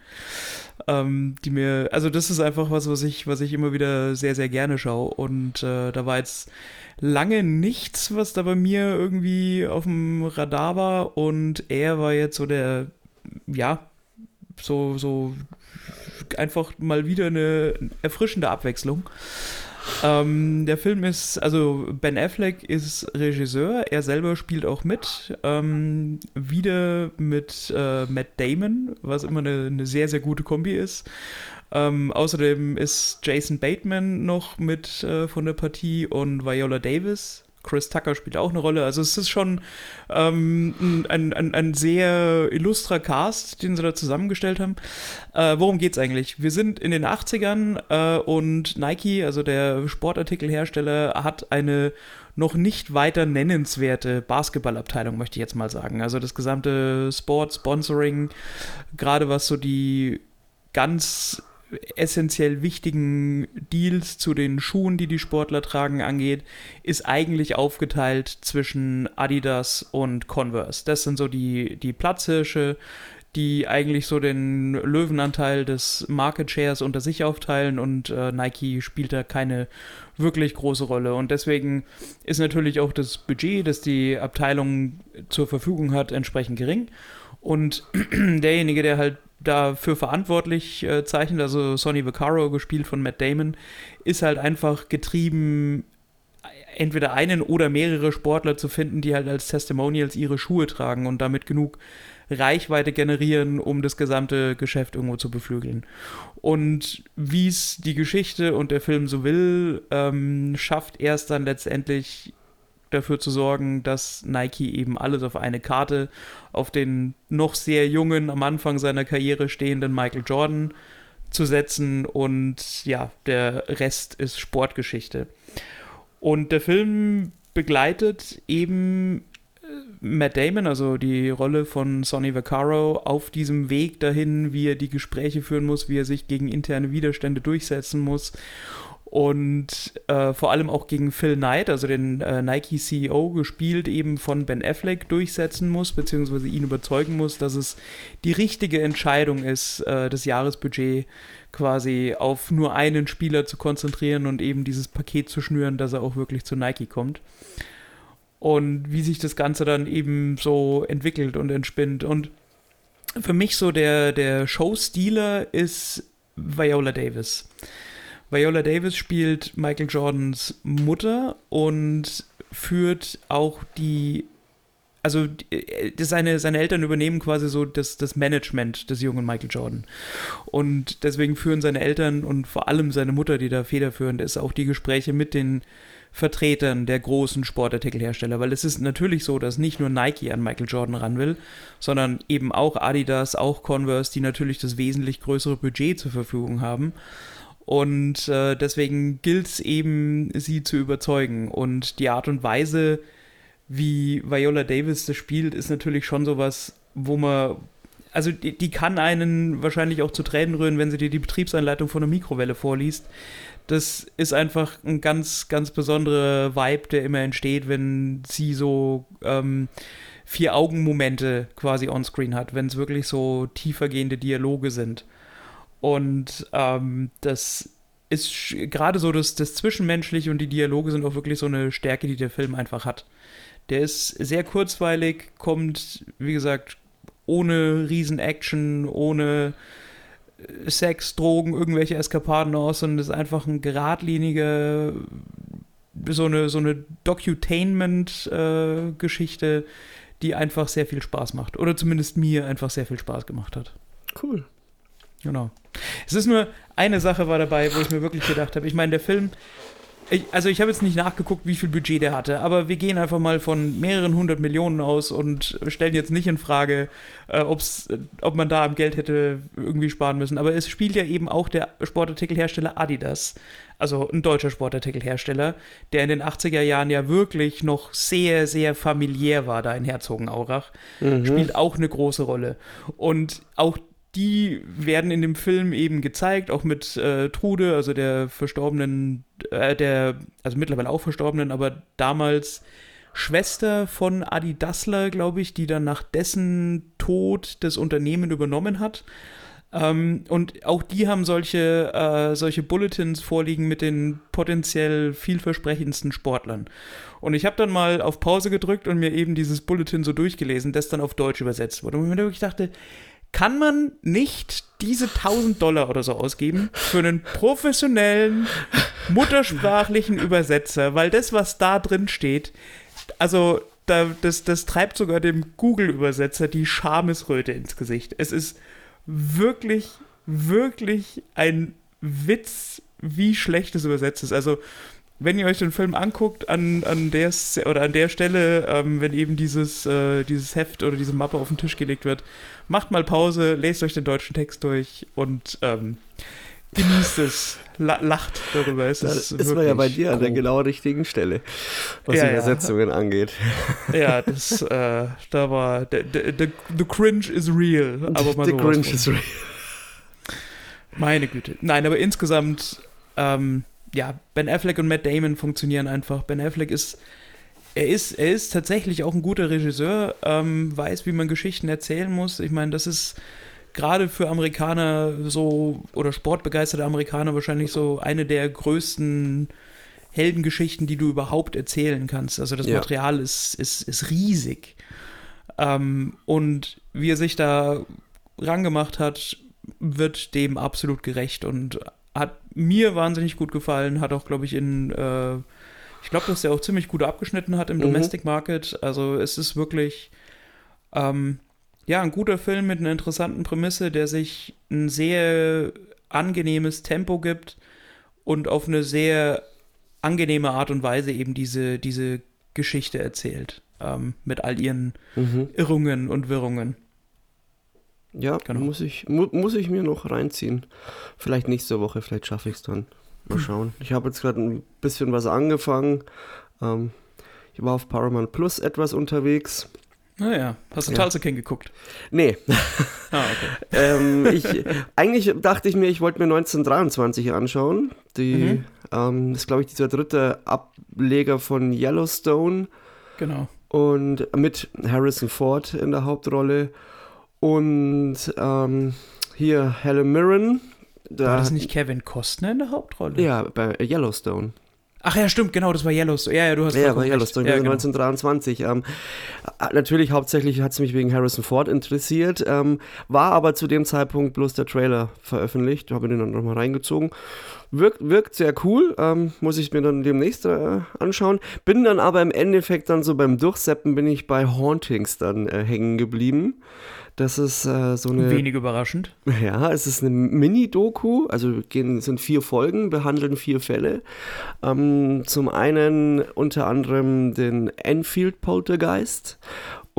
Ähm, die mir, also das ist einfach was, was ich, was ich immer wieder sehr, sehr gerne schaue. Und äh, da war jetzt lange nichts, was da bei mir irgendwie auf dem Radar war. Und er war jetzt so der, ja, so, so einfach mal wieder eine erfrischende Abwechslung. Ähm, der Film ist, also Ben Affleck ist Regisseur, er selber spielt auch mit. Ähm, wieder mit äh, Matt Damon, was immer eine, eine sehr, sehr gute Kombi ist. Ähm, außerdem ist Jason Bateman noch mit äh, von der Partie und Viola Davis. Chris Tucker spielt auch eine Rolle. Also es ist schon ähm, ein, ein, ein sehr illustrer Cast, den sie da zusammengestellt haben. Äh, worum geht's eigentlich? Wir sind in den 80ern äh, und Nike, also der Sportartikelhersteller, hat eine noch nicht weiter nennenswerte Basketballabteilung, möchte ich jetzt mal sagen. Also das gesamte Sport, Sponsoring, gerade was so die ganz essentiell wichtigen Deals zu den Schuhen, die die Sportler tragen, angeht, ist eigentlich aufgeteilt zwischen Adidas und Converse. Das sind so die, die Platzhirsche, die eigentlich so den Löwenanteil des Market Shares unter sich aufteilen und äh, Nike spielt da keine wirklich große Rolle. Und deswegen ist natürlich auch das Budget, das die Abteilung zur Verfügung hat, entsprechend gering. Und derjenige, der halt dafür verantwortlich äh, zeichnet, also Sonny Vaccaro, gespielt von Matt Damon, ist halt einfach getrieben, entweder einen oder mehrere Sportler zu finden, die halt als Testimonials ihre Schuhe tragen und damit genug Reichweite generieren, um das gesamte Geschäft irgendwo zu beflügeln. Und wie es die Geschichte und der Film so will, ähm, schafft er es dann letztendlich dafür zu sorgen, dass Nike eben alles auf eine Karte auf den noch sehr jungen, am Anfang seiner Karriere stehenden Michael Jordan zu setzen und ja, der Rest ist Sportgeschichte. Und der Film begleitet eben äh, Matt Damon, also die Rolle von Sonny Vaccaro, auf diesem Weg dahin, wie er die Gespräche führen muss, wie er sich gegen interne Widerstände durchsetzen muss und äh, vor allem auch gegen Phil Knight, also den äh, Nike-CEO, gespielt eben von Ben Affleck, durchsetzen muss, beziehungsweise ihn überzeugen muss, dass es die richtige Entscheidung ist, äh, das Jahresbudget quasi auf nur einen Spieler zu konzentrieren und eben dieses Paket zu schnüren, dass er auch wirklich zu Nike kommt. Und wie sich das Ganze dann eben so entwickelt und entspinnt. Und für mich so der, der Showstealer ist Viola Davis. Viola Davis spielt Michael Jordans Mutter und führt auch die, also die- seine, seine Eltern übernehmen quasi so das, das Management des jungen Michael Jordan. Und deswegen führen seine Eltern und vor allem seine Mutter, die da federführend ist, auch die Gespräche mit den Vertretern der großen Sportartikelhersteller, weil es ist natürlich so, dass nicht nur Nike an Michael Jordan ran will, sondern eben auch Adidas, auch Converse, die natürlich das wesentlich größere Budget zur Verfügung haben. Und äh, deswegen gilt es eben, sie zu überzeugen. Und die Art und Weise, wie Viola Davis das spielt, ist natürlich schon sowas, wo man. Also die, die kann einen wahrscheinlich auch zu Tränen rühren, wenn sie dir die Betriebsanleitung von einer Mikrowelle vorliest. Das ist einfach ein ganz, ganz besonderer Vibe, der immer entsteht, wenn sie so ähm, Vier-Augen-Momente quasi onscreen hat, wenn es wirklich so tiefergehende Dialoge sind. Und ähm, das ist gerade so das, das Zwischenmenschliche und die Dialoge sind auch wirklich so eine Stärke, die der Film einfach hat. Der ist sehr kurzweilig, kommt, wie gesagt, ohne Riesen-Action, ohne äh, Sex, Drogen, irgendwelche Eskapaden aus, sondern ist einfach ein geradliniger, so eine, so eine Docutainment-Geschichte, die einfach sehr viel Spaß macht. Oder zumindest mir einfach sehr viel Spaß gemacht hat. Cool. Genau. Es ist nur eine Sache war dabei, wo ich mir wirklich gedacht habe. Ich meine, der Film, ich, also ich habe jetzt nicht nachgeguckt, wie viel Budget der hatte, aber wir gehen einfach mal von mehreren hundert Millionen aus und stellen jetzt nicht in Frage, äh, ob's, ob man da am Geld hätte irgendwie sparen müssen. Aber es spielt ja eben auch der Sportartikelhersteller Adidas, also ein deutscher Sportartikelhersteller, der in den 80er Jahren ja wirklich noch sehr, sehr familiär war da in Herzogenaurach, Mhm. spielt auch eine große Rolle. Und auch die werden in dem Film eben gezeigt, auch mit äh, Trude, also der verstorbenen, äh, der, also mittlerweile auch verstorbenen, aber damals Schwester von Adi Dassler, glaube ich, die dann nach dessen Tod das Unternehmen übernommen hat. Ähm, und auch die haben solche, äh, solche Bulletins vorliegen mit den potenziell vielversprechendsten Sportlern. Und ich habe dann mal auf Pause gedrückt und mir eben dieses Bulletin so durchgelesen, das dann auf Deutsch übersetzt wurde. Und ich mir wirklich dachte, kann man nicht diese 1000 Dollar oder so ausgeben für einen professionellen, muttersprachlichen Übersetzer? Weil das, was da drin steht, also da, das, das treibt sogar dem Google-Übersetzer die Schamesröte ins Gesicht. Es ist wirklich, wirklich ein Witz, wie schlecht es übersetzt ist. Also, wenn ihr euch den Film anguckt, an, an der oder an der Stelle, ähm, wenn eben dieses, äh, dieses Heft oder diese Mappe auf den Tisch gelegt wird, macht mal Pause, lest euch den deutschen Text durch und ähm, genießt es, la lacht darüber. Es Da ist, ist man ja bei dir an der genau richtigen Stelle, was Ja, ja. Übersetzungen angeht. Ja, das, äh, da war, the, the, the, cringe is real, aber mal The Grinch von. is real. Meine Güte. Nein, aber insgesamt, ähm, ja, Ben Affleck und Matt Damon funktionieren einfach. Ben Affleck ist, er ist, er ist tatsächlich auch ein guter Regisseur, ähm, weiß, wie man Geschichten erzählen muss. Ich meine, das ist gerade für Amerikaner so, oder sportbegeisterte Amerikaner wahrscheinlich so eine der größten Heldengeschichten, die du überhaupt erzählen kannst. Also das Ja. Material ist, ist, ist riesig. Ähm, und wie er sich da rangemacht hat, wird dem absolut gerecht und mir wahnsinnig gut gefallen, hat auch, glaube ich, in, äh, ich glaube, dass er auch ziemlich gut abgeschnitten hat im Mhm. Domestic Market. Also es ist wirklich, ähm, ja, ein guter Film mit einer interessanten Prämisse, der sich ein sehr angenehmes Tempo gibt und auf eine sehr angenehme Art und Weise eben diese, diese Geschichte erzählt. Ähm, mit all ihren Mhm. Irrungen und Wirrungen. Ja, Genau. muss, ich, mu muss ich mir noch reinziehen. Vielleicht nächste Woche, vielleicht schaffe ich es dann. Mal Hm. schauen. Ich habe jetzt gerade ein bisschen was angefangen. Ähm, ich war auf Paramount Plus etwas unterwegs. Naja, hast du Ja. Tulsa King geguckt? Nee, Ah, okay. ähm, ich, eigentlich dachte ich mir, ich wollte mir 1923 anschauen. Die, Mhm. ähm, das ist, glaube ich, dieser dritte Ableger von Yellowstone. Genau. und mit Harrison Ford in der Hauptrolle und ähm, hier Helen Mirren. Da, War das nicht Kevin Costner in der Hauptrolle? Ja, bei Yellowstone. Ach ja, stimmt, genau, das war Yellowstone. Ja, ja, du hast Ja, bei Yellowstone. Ja, genau. 1923. Ähm, äh, natürlich, hauptsächlich hat es mich wegen Harrison Ford interessiert, ähm, war aber zu dem Zeitpunkt bloß der Trailer veröffentlicht, habe den dann nochmal reingezogen. Wirkt, wirkt sehr cool, ähm, muss ich mir dann demnächst äh, anschauen. Bin dann aber im Endeffekt dann so beim Durchseppen bin ich bei Hauntings dann äh, hängen geblieben. Das ist äh, so eine. Wenig überraschend. Ja, es ist eine Mini-Doku, also gehen, es sind vier Folgen, behandeln vier Fälle. Ähm, zum einen unter anderem den Enfield Poltergeist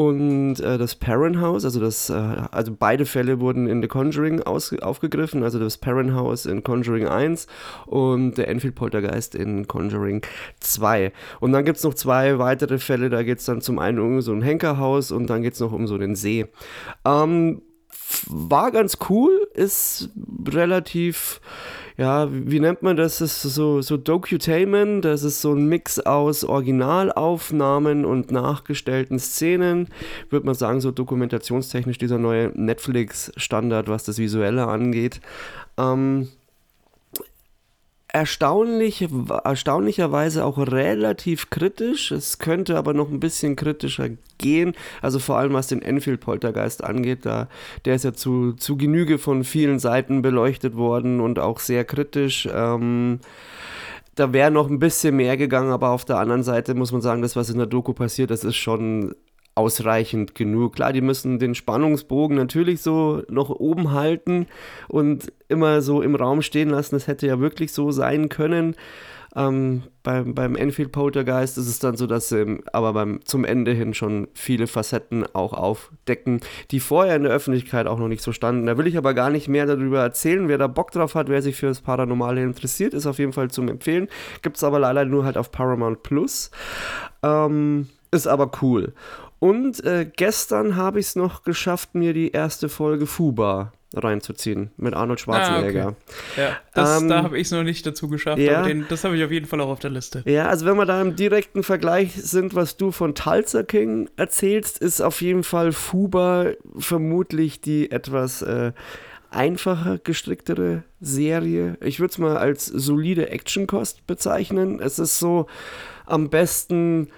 und äh, das Perrin House, also das, äh, also beide Fälle wurden in The Conjuring aus, aufgegriffen, also das Perrin House in Conjuring 1 und der Enfield Poltergeist in Conjuring 2. Und dann gibt es noch zwei weitere Fälle, da geht es dann zum einen um so ein Henkerhaus und dann geht es noch um so den See. Ähm, war ganz cool, ist relativ, ja, wie nennt man das? Das ist so, so Docutainment, das ist so ein Mix aus Originalaufnahmen und nachgestellten Szenen. Würde man sagen, so dokumentationstechnisch dieser neue Netflix-Standard, was das Visuelle angeht. Ähm, erstaunlich, erstaunlicherweise auch relativ kritisch. Es könnte aber noch ein bisschen kritischer gehen. Also vor allem was den Enfield-Poltergeist angeht. Da, der ist ja zu, zu Genüge von vielen Seiten beleuchtet worden und auch sehr kritisch. Ähm, da wäre noch ein bisschen mehr gegangen, aber auf der anderen Seite muss man sagen, das, was in der Doku passiert, das ist schon ausreichend genug. Klar, die müssen den Spannungsbogen natürlich so noch oben halten und immer so im Raum stehen lassen. Das hätte ja wirklich so sein können. Ähm, beim, beim Enfield Poltergeist ist es dann so, dass sie aber beim, zum Ende hin schon viele Facetten auch aufdecken, die vorher in der Öffentlichkeit auch noch nicht so standen. Da will ich aber gar nicht mehr darüber erzählen. Wer da Bock drauf hat, wer sich für das Paranormale interessiert, ist auf jeden Fall zum Empfehlen. Gibt es aber leider nur halt auf Paramount Plus. Ähm, ist aber cool. Und äh, gestern habe ich es noch geschafft, mir die erste Folge Fuba reinzuziehen mit Arnold Schwarzenegger. Ah, okay. Ja, das, Ähm, da habe ich es noch nicht dazu geschafft, ja. den, das habe ich auf jeden Fall auch auf der Liste. Ja, also wenn wir da im direkten Vergleich sind, was du von Tulsa King erzählst, ist auf jeden Fall Fuba vermutlich die etwas äh, einfacher gestricktere Serie. Ich würde es mal als solide Actionkost bezeichnen. Es ist so am besten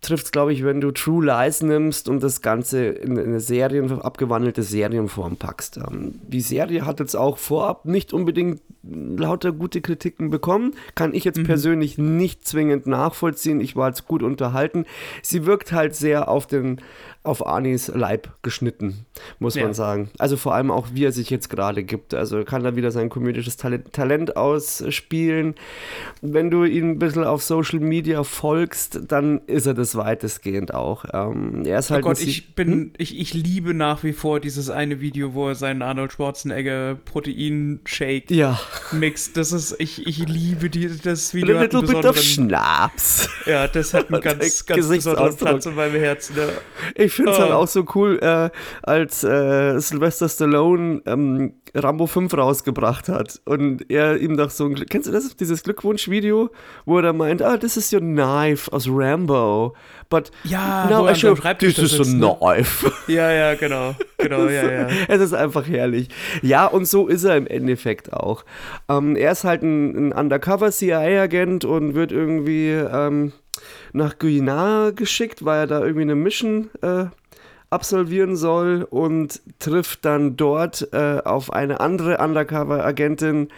trifft es, glaube ich, wenn du True Lies nimmst und das Ganze in eine Serien, abgewandelte Serienform packst. Ähm, die Serie hat jetzt auch vorab nicht unbedingt lauter gute Kritiken bekommen. Kann ich jetzt persönlich nicht zwingend nachvollziehen. Ich war jetzt gut unterhalten. Sie wirkt halt sehr auf den auf Arnis Leib geschnitten, muss Ja. man sagen. Also vor allem auch, wie er sich jetzt gerade gibt. Also kann er wieder sein komödisches Talent, Talent ausspielen. Wenn du ihn ein bisschen auf Social Media folgst, dann ist er das weitestgehend auch. Ähm, er ist Oh halt Gott, ein Sie- ich bin, ich, ich liebe nach wie vor dieses eine Video, wo er seinen Arnold Schwarzenegger Protein-Shake ja, mixt. Das ist, ich, ich liebe die, das a Video. hat little bit of Schnaps. ja, das hat einen ganz, ganz besonderen. Platz in meinem Herzen. Ja. Ich finde es halt Oh. auch so cool, äh, als äh, Sylvester Stallone ähm, Rambo 5 rausgebracht hat und er ihm doch so ein, kennst du das, dieses Glückwunsch-Video, wo er meint, ah, this is your knife aus Rambo, but Ja, wo I Schreibtisch this is a ne? knife. Ja, ja, genau. Genau, ja, ja. Es ist einfach herrlich. Ja, und so ist er im Endeffekt auch. Ähm, er ist halt ein, ein Undercover-CIA-Agent und wird irgendwie ähm, nach Guyana geschickt, weil er da irgendwie eine Mission äh, absolvieren soll und trifft dann dort äh, auf eine andere Undercover-Agentin,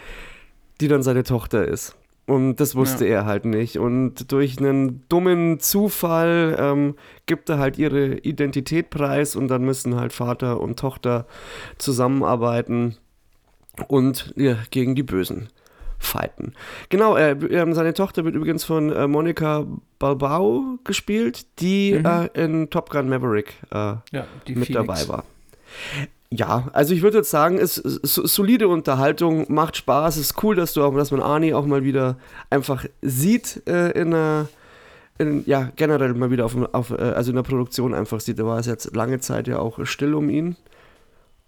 die dann seine Tochter ist. Und das wusste er halt nicht. Und durch einen dummen Zufall ähm, gibt er halt ihre Identität preis und dann müssen halt Vater und Tochter zusammenarbeiten und ja, gegen die Bösen fighten. Genau, äh, ähm, seine Tochter wird übrigens von äh, Monica Balbao gespielt, die Mhm. äh, in Top Gun Maverick äh, ja mit Phoenix. dabei war. Ja, also ich würde jetzt sagen, es ist so- solide Unterhaltung, macht Spaß, ist cool, dass du auch, dass man Arnie auch mal wieder einfach sieht äh, in einer, in, ja, generell mal wieder auf, auf, äh, also in der Produktion einfach sieht. Da war es jetzt lange Zeit ja auch still um ihn.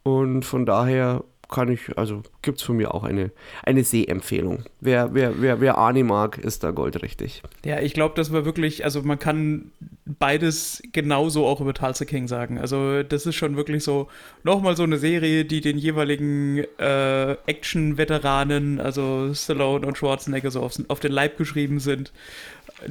Und von daher kann ich, also gibt es von mir auch eine, eine Sehempfehlung. Wer, wer, wer, wer Arnie mag, ist da goldrichtig. Ja, ich glaube, das war wirklich, also man kann beides genauso auch über Tulsa King sagen. Also das ist schon wirklich so nochmal so eine Serie, die den jeweiligen äh, Action-Veteranen, also Stallone und Schwarzenegger, so aufs, auf den Leib geschrieben sind,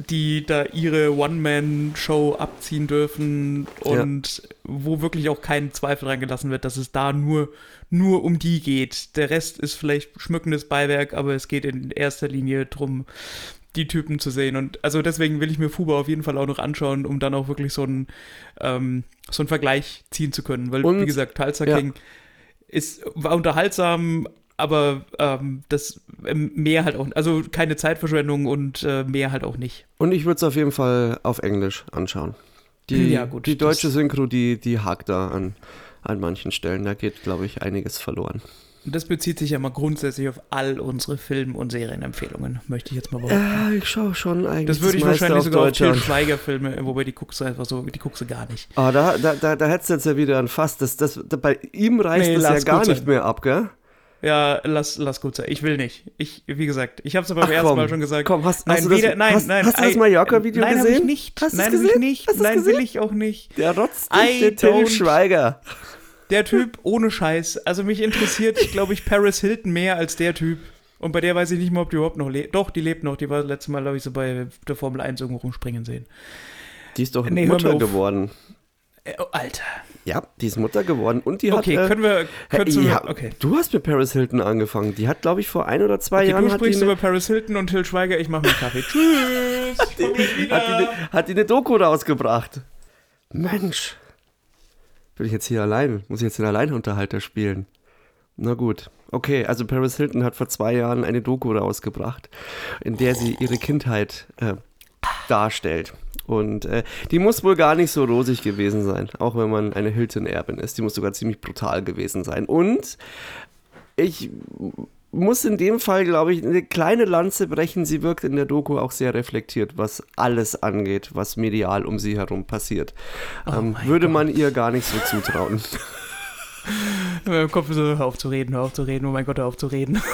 die da ihre One-Man-Show abziehen dürfen und wo wirklich auch kein Zweifel dran gelassen wird, dass es da nur, nur um die geht. Der Rest ist vielleicht schmückendes Beiwerk, aber es geht in erster Linie drum, die Typen zu sehen. Und also deswegen will ich mir Fuba auf jeden Fall auch noch anschauen, um dann auch wirklich so einen, ähm, so einen Vergleich ziehen zu können. Weil, Und- wie gesagt, Tulsa ja. King ist, war unterhaltsam, aber ähm, das ähm, mehr halt auch, also keine Zeitverschwendung und äh, mehr halt auch nicht. Und ich würde es auf jeden Fall auf Englisch anschauen. Die, Ja, gut, die deutsche das- Synchro, die, die hakt da an, an manchen Stellen. Da geht, glaube ich, einiges verloren. Und das bezieht sich ja mal grundsätzlich auf all unsere Film- und Serienempfehlungen, möchte ich jetzt mal behaupten. Ja, ich schaue schon eigentlich. das würde ich wahrscheinlich sogar auf Deutsch Til an. Schweiger-Filme, wobei die guckst du einfach so, die guckst du gar nicht. Ah, da, da, da, da hättest du jetzt ja wieder ein Fass. Das, das, da, bei ihm reißt Nee, es ja gar nicht sein. mehr ab, gell? Ja, lass, lass gut sein. Ich will nicht. Ich, wie gesagt, ich habe es aber beim Ach, ersten komm. Mal schon gesagt. Komm, hast- nein, hast du das- nein, hast- nein. hast du das Mallorca-Video nein, Hab ich gesehen? nicht. Hast nein, habe ich gesehen? nicht. Hast nein, gesehen? will ich auch nicht. Der rotzt nicht, der Till Schweiger. Der Typ ohne Scheiß. Also mich interessiert, glaube ich, Paris Hilton mehr als der Typ. Und bei der weiß ich nicht mal, ob die überhaupt noch lebt. Doch, die lebt noch. Die war das letzte Mal, glaube ich, so bei der Formel 1 irgendwo rumspringen sehen. Die ist doch Nee, Mutter geworden. Äh, oh, Alter. Ja, die ist Mutter geworden und die Okay, hat. äh, können wir. Können ja, wir okay. Du hast mit Paris Hilton angefangen. Die hat, glaube ich, vor ein oder zwei okay Jahren du hat die, sprichst über Paris Hilton und Till Schweiger. Ich mache mir einen Kaffee. Tschüss. Hat, die eine, hat die eine Doku rausgebracht. Mensch. Bin ich jetzt hier allein? Muss ich jetzt den Alleinunterhalter spielen? Na gut. Okay, also Paris Hilton hat vor zwei Jahren eine Doku rausgebracht, in der sie ihre Kindheit äh, darstellt. Und äh, die muss wohl gar nicht so rosig gewesen sein, auch wenn man eine Hilton-Erbin ist. Die muss sogar ziemlich brutal gewesen sein. Und ich muss in dem Fall, glaube ich, eine kleine Lanze brechen. Sie wirkt in der Doku auch sehr reflektiert, was alles angeht, was medial um sie herum passiert. ähm, würde man ihr gar nicht so zutrauen. In meinem Kopf so, hör auf zu reden, hör auf zu reden, oh mein Gott, hör auf zu reden.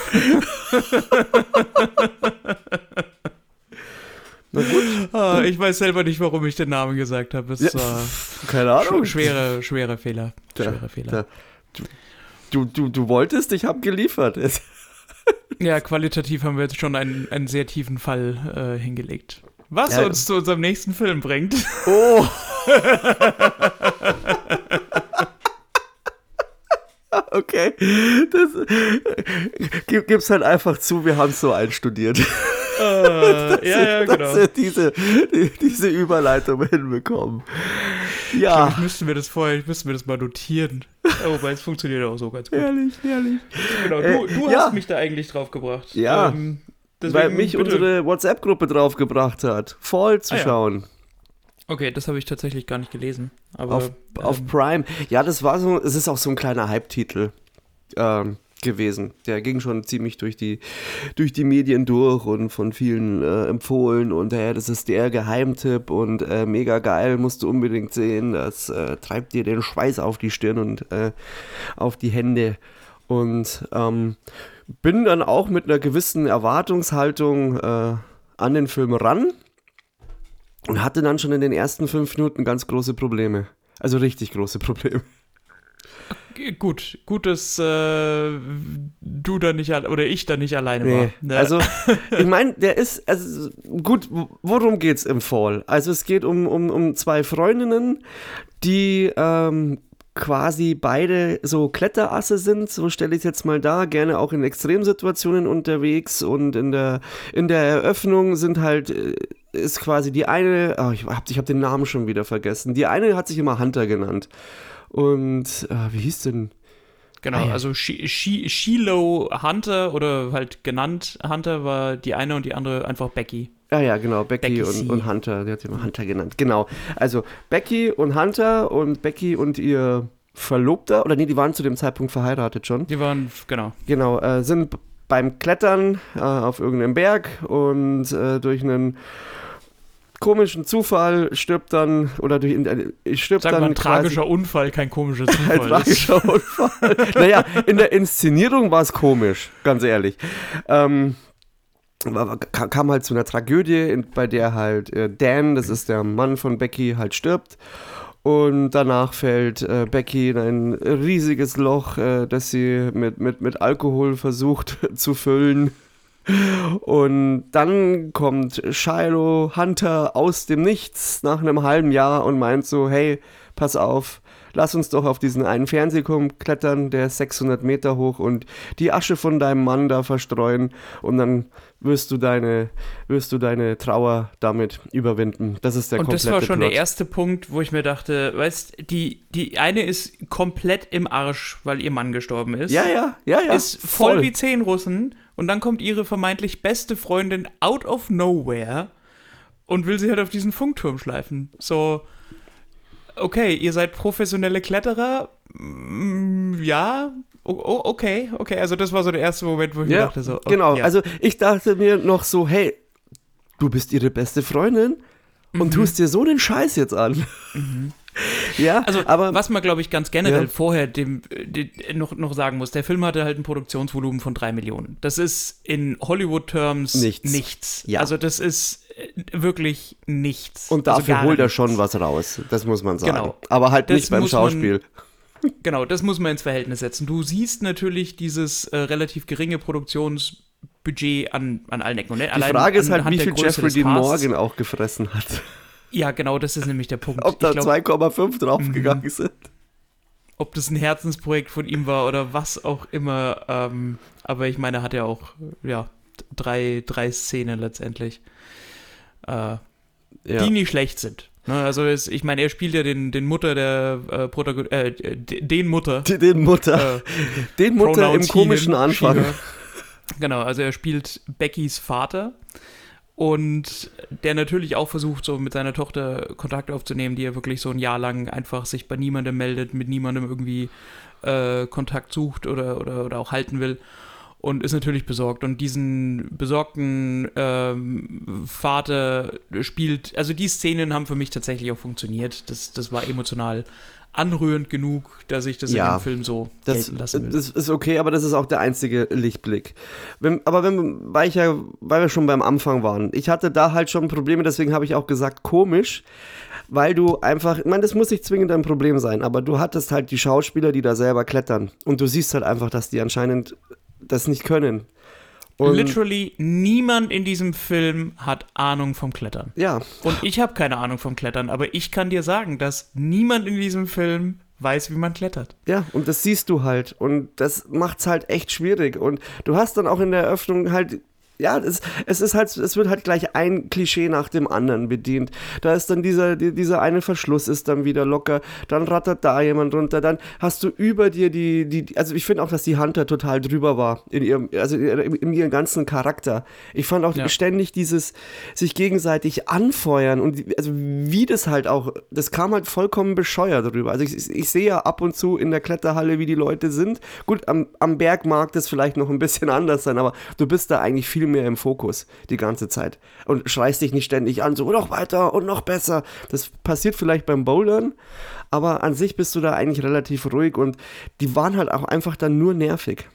Na gut. Ah, ich weiß selber nicht, warum ich den Namen gesagt habe. Es Ja, war Keine Ahnung. sch schwere, schwere Fehler. Da- Schwere Fehler. da- Du, du, du wolltest, ich habe geliefert. Ja, qualitativ haben wir jetzt schon einen, einen sehr tiefen Fall äh, hingelegt. Was Ja. uns zu unserem nächsten Film bringt. Oh. Okay, das gib, gib's halt einfach zu, wir haben es so einstudiert. Äh, ja, ja, dass genau. wir diese, die, diese Überleitung hinbekommen. Ich Ja, müsste mir das vorher, ich müsste mir das mal notieren. Oh, Wobei es funktioniert auch so ganz gut. herrlich, herrlich. Genau, Äh, du, du ja. hast mich da eigentlich drauf gebracht. Ja. Ähm, Weil mich bitte. unsere WhatsApp-Gruppe draufgebracht hat, Fall zu Ah, ja. Okay, das habe ich tatsächlich gar nicht gelesen. Aber, Auf, auf ähm, Prime. Ja, das war so, es ist auch so ein kleiner Hype-Titel ähm, gewesen. Der ging schon ziemlich durch die, durch die Medien durch und von vielen äh, empfohlen und äh, das ist der Geheimtipp und äh, mega geil, musst du unbedingt sehen. Das äh, treibt dir den Schweiß auf die Stirn und äh, auf die Hände. Und ähm, bin dann auch mit einer gewissen Erwartungshaltung äh, an den Film ran und hatte dann schon in den ersten fünf Minuten ganz große Probleme. Also richtig große Probleme. Gut, gut, dass äh, du da nicht oder ich da nicht alleine war. Nee. Ne? Also, ich meine, der ist, also gut, worum geht's im Fall? Also es geht um, um, um zwei Freundinnen, die ähm, quasi beide so Kletterasse sind, so stelle ich es jetzt mal dar, gerne auch in Extremsituationen unterwegs und in der, in der Eröffnung sind halt, äh, ist quasi die eine, oh, ich habe ich hab den Namen schon wieder vergessen, die eine hat sich immer Hunter genannt und, äh, wie hieß denn? genau, Ah, ja. also Shi- Shi- Shiloh Hunter oder halt genannt Hunter war die eine und die andere einfach Becky. Ja, ja, genau, Becky, Becky und, und Hunter, der hat immer Hunter genannt, genau. Also Becky und Hunter und Becky und ihr Verlobter, oder nee, die waren zu dem Zeitpunkt verheiratet schon, Die waren, genau. genau, äh, sind beim Klettern äh, auf irgendeinem Berg und äh, durch einen komischen Zufall stirbt dann, oder durch, äh, stirbt Sag dann mal, ein tragischer Unfall, kein komischer ein Zufall. tragischer Unfall. naja, in der Inszenierung war es komisch, ganz ehrlich. Ähm, kam halt zu einer Tragödie, bei der halt äh, Dan, das ist der Mann von Becky, halt stirbt. Und danach fällt äh, Becky in ein riesiges Loch, äh, das sie mit, mit, mit Alkohol versucht zu füllen. Und dann kommt Shiloh Hunter aus dem Nichts nach einem halben Jahr und meint so, hey, pass auf, lass uns doch auf diesen einen Fernsehturm klettern, der ist 600 Meter hoch und die Asche von deinem Mann da verstreuen und dann wirst du deine, wirst du deine Trauer damit überwinden. Das ist der Und das komplette war schon Plot. der erste Punkt, wo ich mir dachte, weißt, die, die eine ist komplett im Arsch, weil ihr Mann gestorben ist. Ja, ja, ja, ja. ist voll, wie zehn Russen und dann kommt ihre vermeintlich beste Freundin out of nowhere und will sie halt auf diesen Funkturm schleifen. So, okay, ihr seid professionelle Kletterer, Mm, ja, o o- okay, okay, also das war so der erste Moment, wo ich mir Ja, dachte so, oh, genau. ja. Also ich dachte mir noch so, hey, du bist ihre beste Freundin und tust dir so den Scheiß jetzt an. Ja. Also, aber was man, glaube ich, ganz generell Ja. vorher dem, dem, noch, noch sagen muss, der Film hatte halt ein Produktionsvolumen von drei Millionen. Das ist in Hollywood-Terms Nichts. nichts. Ja. Also, das ist äh, wirklich nichts. und also dafür gar holt er nichts. schon was raus. Das muss man sagen. Genau. Aber halt Das nicht beim muss man- Schauspiel. Genau, das muss man ins Verhältnis setzen. Du siehst natürlich dieses äh, relativ geringe Produktionsbudget an, an allen Ecken. Und Die Frage ist halt, wie viel Jeffrey Dean Morgan auch gefressen hat. Ja, genau, das ist nämlich der Punkt. Ob da Ich glaub, 2,5 draufgegangen Mhm. sind. ob das ein Herzensprojekt von ihm war oder was auch immer. Ähm, aber ich meine, er hat ja auch, ja, drei, drei Szenen letztendlich, äh, Ja. die nicht schlecht sind. Ne, also es, ich meine, er spielt ja den, den Mutter der äh, Protagon äh, den Mutter. Den Mutter. Äh, den Mutter im Pronouns komischen he, him, Anfang. Genau, also er spielt Beckys Vater und der natürlich auch versucht, so mit seiner Tochter Kontakt aufzunehmen, die er wirklich so ein Jahr lang einfach sich bei niemandem meldet, mit niemandem irgendwie äh, Kontakt sucht oder, oder, oder auch halten will und ist natürlich besorgt. Und diesen besorgten ähm, Vater spielt, also die Szenen haben für mich tatsächlich auch funktioniert. Das, das war emotional anrührend genug, dass ich das Ja, in dem Film so Das, gelten lassen will. das ist okay, aber das ist auch der einzige Lichtblick. Wenn, aber wenn, weil ich ja, weil wir schon beim Anfang waren, ich hatte da halt schon Probleme, deswegen habe ich auch gesagt, komisch, weil du einfach, ich meine, das muss nicht zwingend ein Problem sein, aber du hattest halt die Schauspieler, die da selber klettern und du siehst halt einfach, dass die anscheinend das nicht können. Und, Literally niemand in diesem Film hat Ahnung vom Klettern. ja, Und ich habe keine Ahnung vom Klettern, aber ich kann dir sagen, dass niemand in diesem Film weiß, wie man klettert. Ja, und das siehst du halt. Und das macht's halt echt schwierig. Und du hast dann auch in der Eröffnung halt. Ja, es, es ist halt, es wird halt gleich ein Klischee nach dem anderen bedient. Da ist dann dieser, die- dieser eine Verschluss ist dann wieder locker, dann rattert da jemand runter, dann hast du über dir die, die, also ich finde auch, dass die Hunter total drüber war in ihrem, also in, ihrem ganzen Charakter. Ich fand auch Ja. ständig dieses sich gegenseitig anfeuern und also wie das halt auch, das kam halt vollkommen bescheuert drüber. Also ich, ich sehe ja ab und zu in der Kletterhalle, wie die Leute sind. Gut, am, am Berg mag das vielleicht noch ein bisschen anders sein, aber du bist da eigentlich viel mehr im Fokus die ganze Zeit und schreist dich nicht ständig an, so noch weiter und noch besser. Das passiert vielleicht beim Bouldern, aber an sich bist du da eigentlich relativ ruhig und die waren halt auch einfach dann nur nervig.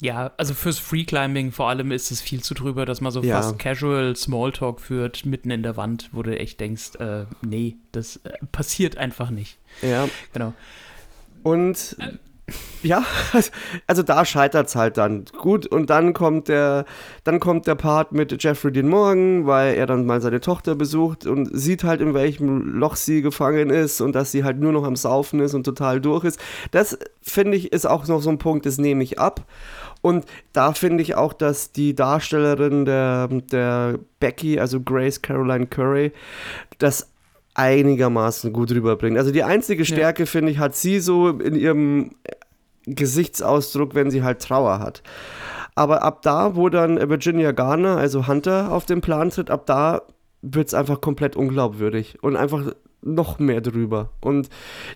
Ja, also fürs Freeclimbing vor allem ist es viel zu drüber, dass man so Ja. fast casual Smalltalk führt, mitten in der Wand, wo du echt denkst, äh, nee, das äh, passiert einfach nicht. Ja, Genau. Und ja, also da scheitert es halt dann. Gut, und dann kommt der, dann kommt der Part mit Jeffrey Dean Morgan, weil er dann mal seine Tochter besucht und sieht halt, in welchem Loch sie gefangen ist und dass sie halt nur noch am Saufen ist und total durch ist. Das finde ich ist auch noch so ein Punkt, das nehme ich ab. Und da finde ich auch, dass die Darstellerin der, der Becky, also Grace Caroline Curry, das einigermaßen gut rüberbringt. Also die einzige Stärke, finde ich, hat sie so in ihrem Gesichtsausdruck, wenn sie halt Trauer hat. Aber ab da, wo dann Virginia Garner, also Hunter, auf den Plan tritt, ab da wird es einfach komplett unglaubwürdig und einfach noch mehr drüber. Und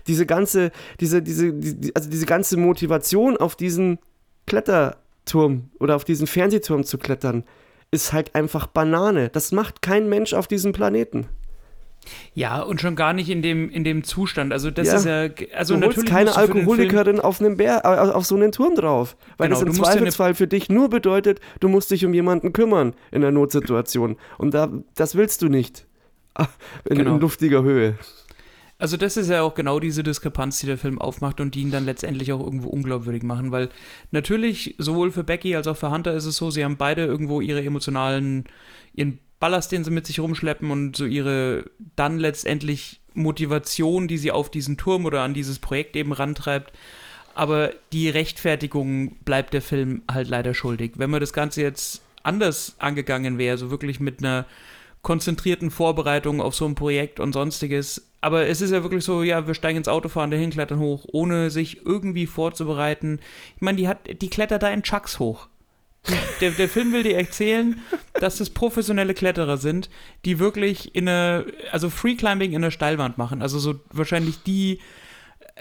diese ganze, diese, diese, die, also diese ganze Motivation auf diesen Kletterturm oder auf diesen Fernsehturm zu klettern, ist halt einfach Banane. Das macht kein Mensch auf diesem Planeten. Ja, und schon gar nicht in dem, in dem Zustand. Also das Ja. ist ja, also du holst natürlich keine Alkoholikerin auf einen Bär, auf so einen Turm drauf. Weil Genau, das im Zweifelsfall für dich nur bedeutet, du musst dich um jemanden kümmern in einer Notsituation. Und da, das willst du nicht. Ah, In, Genau. in luftiger Höhe. Also das ist ja auch genau diese Diskrepanz, die der Film aufmacht und die ihn dann letztendlich auch irgendwo unglaubwürdig machen, weil natürlich sowohl für Becky als auch für Hunter ist es so, sie haben beide irgendwo ihre emotionalen, ihren Ballast, den sie mit sich rumschleppen und so ihre dann letztendlich Motivation, die sie auf diesen Turm oder an dieses Projekt eben rantreibt. Aber die Rechtfertigung bleibt der Film halt leider schuldig. Wenn man das Ganze jetzt anders angegangen wäre, so wirklich mit einer konzentrierten Vorbereitung auf so ein Projekt und sonstiges. Aber es ist ja wirklich so, ja, wir steigen ins Auto, fahren dahin, klettern hoch, ohne sich irgendwie vorzubereiten. Ich meine, die hat, die klettert da in Chucks hoch. Der, der Film will dir erzählen, dass das professionelle Kletterer sind, die wirklich in eine, also Freeclimbing in der Steilwand machen. Also so wahrscheinlich die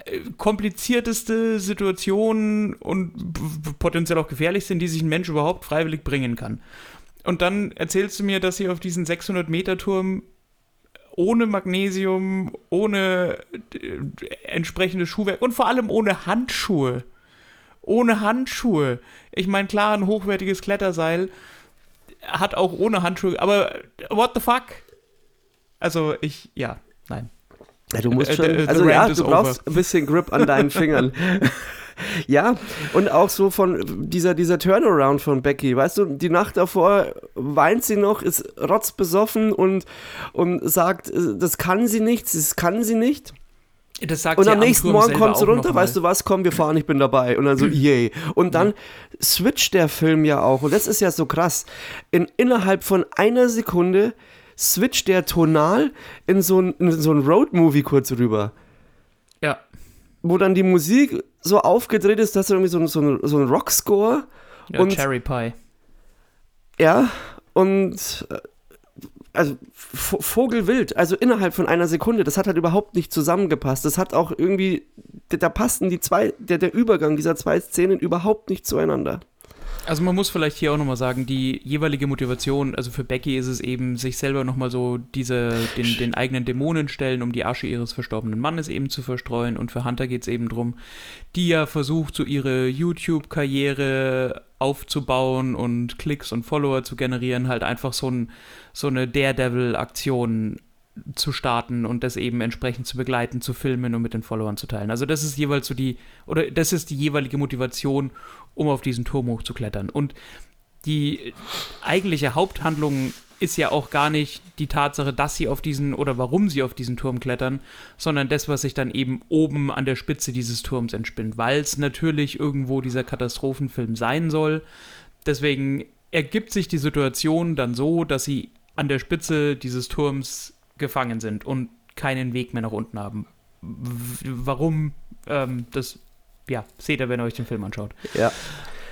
äh, komplizierteste Situation und potenziell auch gefährlich sind, die sich ein Mensch überhaupt freiwillig bringen kann. Und dann erzählst du mir, dass sie auf diesen 600-Meter-Turm ohne Magnesium, ohne äh, entsprechendes Schuhwerk und vor allem ohne Handschuhe. Ohne Handschuhe. Ich meine, klar, ein hochwertiges Kletterseil hat auch ohne Handschuhe, aber what the fuck? Also ich, ja, nein. Ja, du musst Äh, schon, the- the also ja, du brauchst ein bisschen Grip an deinen Fingern. ja, und auch so von dieser, dieser Turnaround von Becky, weißt du, die Nacht davor weint sie noch, ist rotzbesoffen und, und sagt, äh, das kann sie nicht, das kann sie nicht. Das sagt Und am nächsten Morgen kommt sie auch runter, weißt du was, komm, wir fahren, ich bin dabei. Und dann so, yay. Und dann switcht der Film ja auch. Und das ist ja so krass. In, innerhalb von einer Sekunde switcht der tonal in so ein, in so ein Road-Movie kurz rüber. Ja. Wo dann die Musik so aufgedreht ist, dass er irgendwie so, ein- so, ein, so ein Rockscore ja Und- Cherry Pie. Ja, und äh, also Vogelwild, also innerhalb von einer Sekunde, das hat halt überhaupt nicht zusammengepasst. Das hat auch irgendwie, da, da passten die zwei, der, der Übergang dieser zwei Szenen überhaupt nicht zueinander. Also man muss vielleicht hier auch nochmal sagen, die jeweilige Motivation, also für Becky ist es eben, sich selber nochmal so diese, den, den eigenen Dämonen stellen, um die Asche ihres verstorbenen Mannes eben zu verstreuen. Und für Hunter geht es eben drum, die ja versucht, so ihre YouTube-Karriere aufzubauen und Klicks und Follower zu generieren, halt einfach so, ein, so eine Daredevil-Aktion zu starten und das eben entsprechend zu begleiten, zu filmen und mit den Followern zu teilen. Also das ist jeweils so die, oder das ist die jeweilige Motivation, um auf diesen Turm hochzuklettern. Und die eigentliche Haupthandlung ist ja auch gar nicht die Tatsache, dass sie auf diesen oder warum sie auf diesen Turm klettern, sondern das, was sich dann eben oben an der Spitze dieses Turms entspinnt, weil es natürlich irgendwo dieser Katastrophenfilm sein soll. Deswegen ergibt sich die Situation dann so, dass sie an der Spitze dieses Turms gefangen sind und keinen Weg mehr nach unten haben. W warum? Ähm, das ja, seht ihr, wenn ihr euch den Film anschaut. Ja.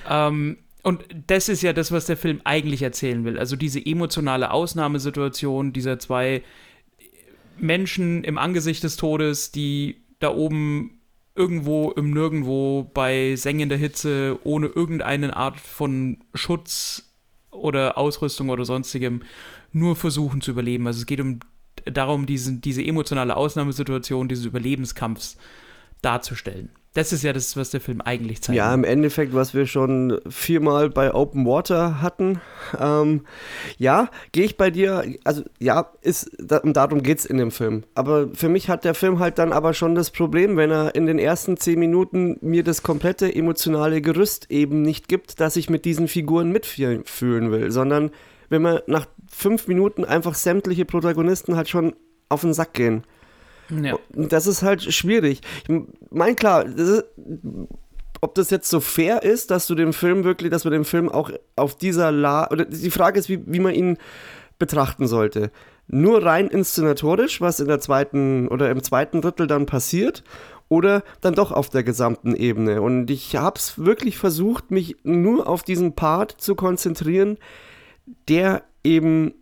Ähm, und das ist ja das, was der Film eigentlich erzählen will. Also diese emotionale Ausnahmesituation dieser zwei Menschen im Angesicht des Todes, die da oben irgendwo im Nirgendwo bei sengender Hitze ohne irgendeine Art von Schutz oder Ausrüstung oder sonstigem nur versuchen zu überleben. Also es geht um darum, diesen, diese emotionale Ausnahmesituation dieses Überlebenskampfs darzustellen. Das ist ja das, was der Film eigentlich zeigt. Ja, im Endeffekt, was wir schon viermal bei Open Water hatten. Ähm, ja, gehe ich bei dir, also ja, ist, da, darum geht es in dem Film. Aber für mich hat der Film halt dann aber schon das Problem, wenn er in den ersten zehn Minuten mir das komplette emotionale Gerüst eben nicht gibt, dass ich mit diesen Figuren mitfühlen will, sondern wenn man nach fünf Minuten einfach sämtliche Protagonisten halt schon auf den Sack gehen. Ja. Das ist halt schwierig. Ich meine, klar, das ist, ob das jetzt so fair ist, dass du den Film wirklich, dass wir den Film auch auf dieser La oder die Frage ist, wie, wie man ihn betrachten sollte. Nur rein inszenatorisch, was in der zweiten oder im zweiten Drittel dann passiert, oder dann doch auf der gesamten Ebene. Und ich habe es wirklich versucht, mich nur auf diesen Part zu konzentrieren, der eben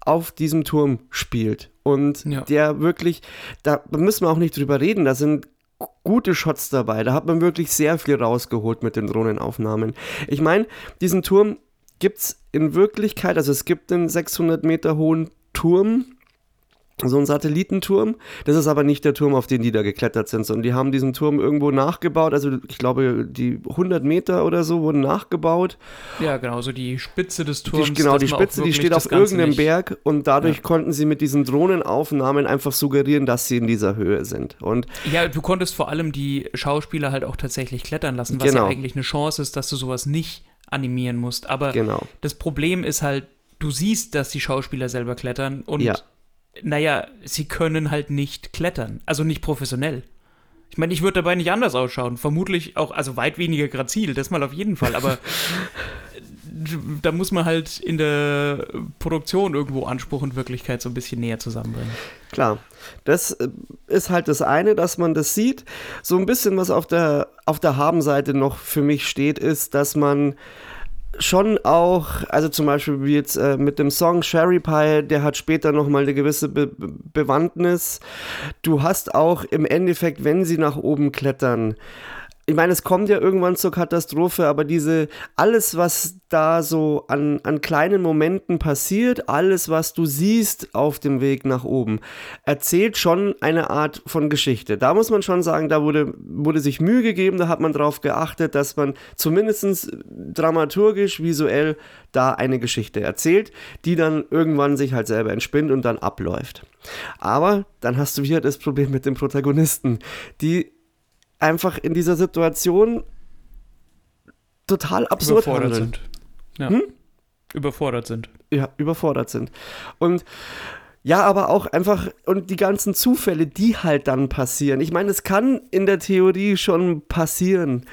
auf diesem Turm spielt. Und Ja. der wirklich, da müssen wir auch nicht drüber reden, da sind gute Shots dabei. Da hat man wirklich sehr viel rausgeholt mit den Drohnenaufnahmen. Ich meine, diesen Turm gibt es in Wirklichkeit, also es gibt einen 600 Meter hohen Turm, so ein Satellitenturm. Das ist aber nicht der Turm, auf den die da geklettert sind, sondern die haben diesen Turm irgendwo nachgebaut. Also ich glaube, die 100 Meter oder so wurden nachgebaut. Ja, genau, so die Spitze des Turms. Die, genau, die man auch Spitze, die steht auf irgendeinem nicht- Berg und dadurch Ja. konnten sie mit diesen Drohnenaufnahmen einfach suggerieren, dass sie in dieser Höhe sind. Und Ja, du konntest vor allem die Schauspieler halt auch tatsächlich klettern lassen, was Genau. ja eigentlich eine Chance ist, dass du sowas nicht animieren musst. Aber genau. das Problem ist halt, du siehst, dass die Schauspieler selber klettern und Ja. Naja, sie können halt nicht klettern. Also nicht professionell. Ich meine, ich würde dabei nicht anders ausschauen. Vermutlich auch, also weit weniger grazil, das mal auf jeden Fall, aber da muss man halt in der Produktion irgendwo Anspruch und Wirklichkeit so ein bisschen näher zusammenbringen. Klar, das äh, ist halt das eine, dass man das sieht. So ein bisschen, was auf der, auf der Habenseite noch für mich steht, ist, dass man schon auch, also zum Beispiel wie jetzt äh, mit dem Song Sherry Pie, der hat später nochmal eine gewisse Be Be Bewandtnis. Du hast auch im Endeffekt, wenn sie nach oben klettern, ich meine, es kommt ja irgendwann zur Katastrophe, aber diese, alles, was da so an, an kleinen Momenten passiert, alles, was du siehst auf dem Weg nach oben, erzählt schon eine Art von Geschichte. Da muss man schon sagen, da wurde, wurde sich Mühe gegeben, da hat man darauf geachtet, dass man zumindest dramaturgisch, visuell da eine Geschichte erzählt, die dann irgendwann sich halt selber entspinnt und dann abläuft. Aber dann hast du wieder das Problem mit den Protagonisten, die einfach in dieser Situation total absurd Überfordert handeln. sind. Ja. Hm? Überfordert sind. Ja, überfordert sind. Und ja, aber auch einfach, und die ganzen Zufälle, die halt dann passieren. Ich meine, es kann in der Theorie schon passieren,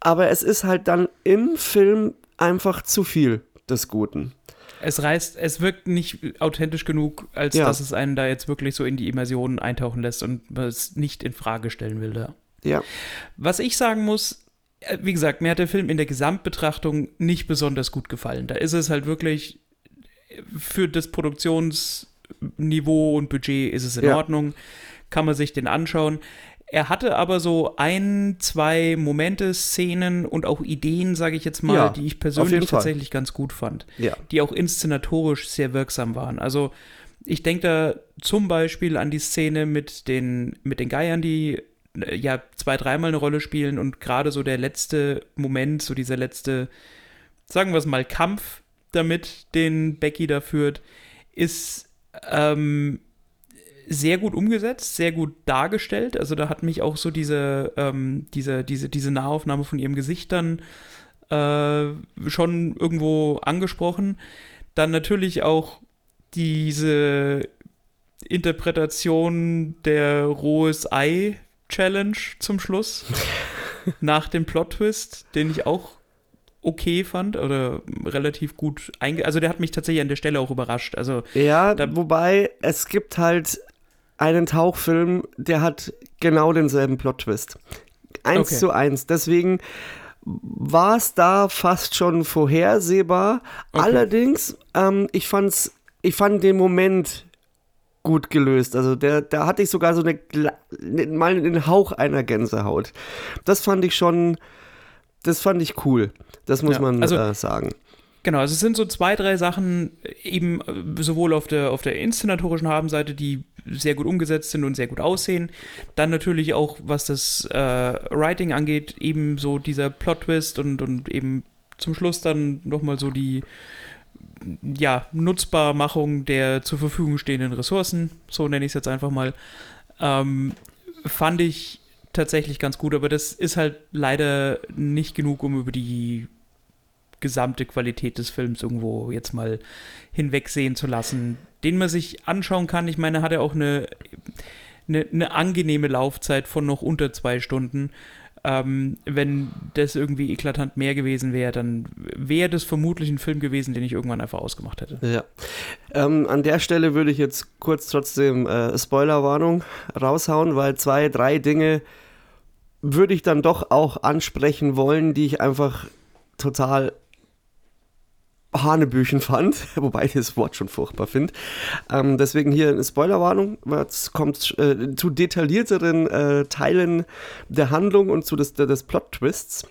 aber es ist halt dann im Film einfach zu viel des Guten. Es reißt, es wirkt nicht authentisch genug, als Ja. dass es einen da jetzt wirklich so in die Immersion eintauchen lässt und man es nicht in Frage stellen will da. Ja. Was ich sagen muss, äh, wie gesagt, mir hat der Film in der Gesamtbetrachtung nicht besonders gut gefallen. Da ist es halt wirklich äh, für das Produktionsniveau und Budget ist es in Ja. Ordnung, kann man sich den anschauen. Er hatte aber so ein, zwei Momente, Szenen und auch Ideen, sage ich jetzt mal, Ja, die ich persönlich tatsächlich ganz gut fand Ja. die auch inszenatorisch sehr wirksam waren. Also ich denke da zum Beispiel an die Szene mit den, mit den Geiern, die ja zwei, dreimal eine Rolle spielen und gerade so der letzte Moment, so dieser letzte, sagen wir es mal, Kampf damit, den Becky da führt, ist ähm, sehr gut umgesetzt, sehr gut dargestellt. Also da hat mich auch so diese, ähm, diese, diese, diese Nahaufnahme von ihrem Gesicht dann äh, schon irgendwo angesprochen. Dann natürlich auch diese Interpretation der rohes Ei Challenge zum Schluss nach dem Plot-Twist, den ich auch okay fand oder relativ gut einge... Also der hat mich tatsächlich an der Stelle auch überrascht. Also Ja, wobei es gibt halt einen Tauchfilm, der hat genau denselben Plot-Twist. Eins Okay. zu eins. Deswegen war es da fast schon vorhersehbar. Okay. Allerdings, ähm, ich fand's, ich fand den Moment gut gelöst. Also der, da hatte ich sogar so eine Gla- mal einen Hauch einer Gänsehaut. Das fand ich schon, das fand ich cool. Das muss Ja, man also- äh, sagen. Genau, also es sind so zwei, drei Sachen, eben äh, sowohl auf der, auf der inszenatorischen Habenseite, die sehr gut umgesetzt sind und sehr gut aussehen. Dann natürlich auch, was das äh, Writing angeht, eben so dieser Plot-Twist und, und eben zum Schluss dann nochmal so die ja, Nutzbarmachung der zur Verfügung stehenden Ressourcen, so nenne ich es jetzt einfach mal, ähm, fand ich tatsächlich ganz gut, aber das ist halt leider nicht genug, um über die gesamte Qualität des Films irgendwo jetzt mal hinwegsehen zu lassen, den man sich anschauen kann. Ich meine, er hat ja auch eine, eine, eine angenehme Laufzeit von noch unter zwei Stunden. Ähm, wenn das irgendwie eklatant mehr gewesen wäre, dann wäre das vermutlich ein Film gewesen, den ich irgendwann einfach ausgemacht hätte. Ja. Ähm, an der Stelle würde ich jetzt kurz trotzdem äh, Spoilerwarnung raushauen, weil zwei, drei Dinge würde ich dann doch auch ansprechen wollen, die ich einfach total Hanebüchen fand, wobei ich das Wort schon furchtbar finde. Ähm, deswegen hier eine Spoilerwarnung, es kommt äh, zu detaillierteren äh, Teilen der Handlung und zu des, des Plot-Twists.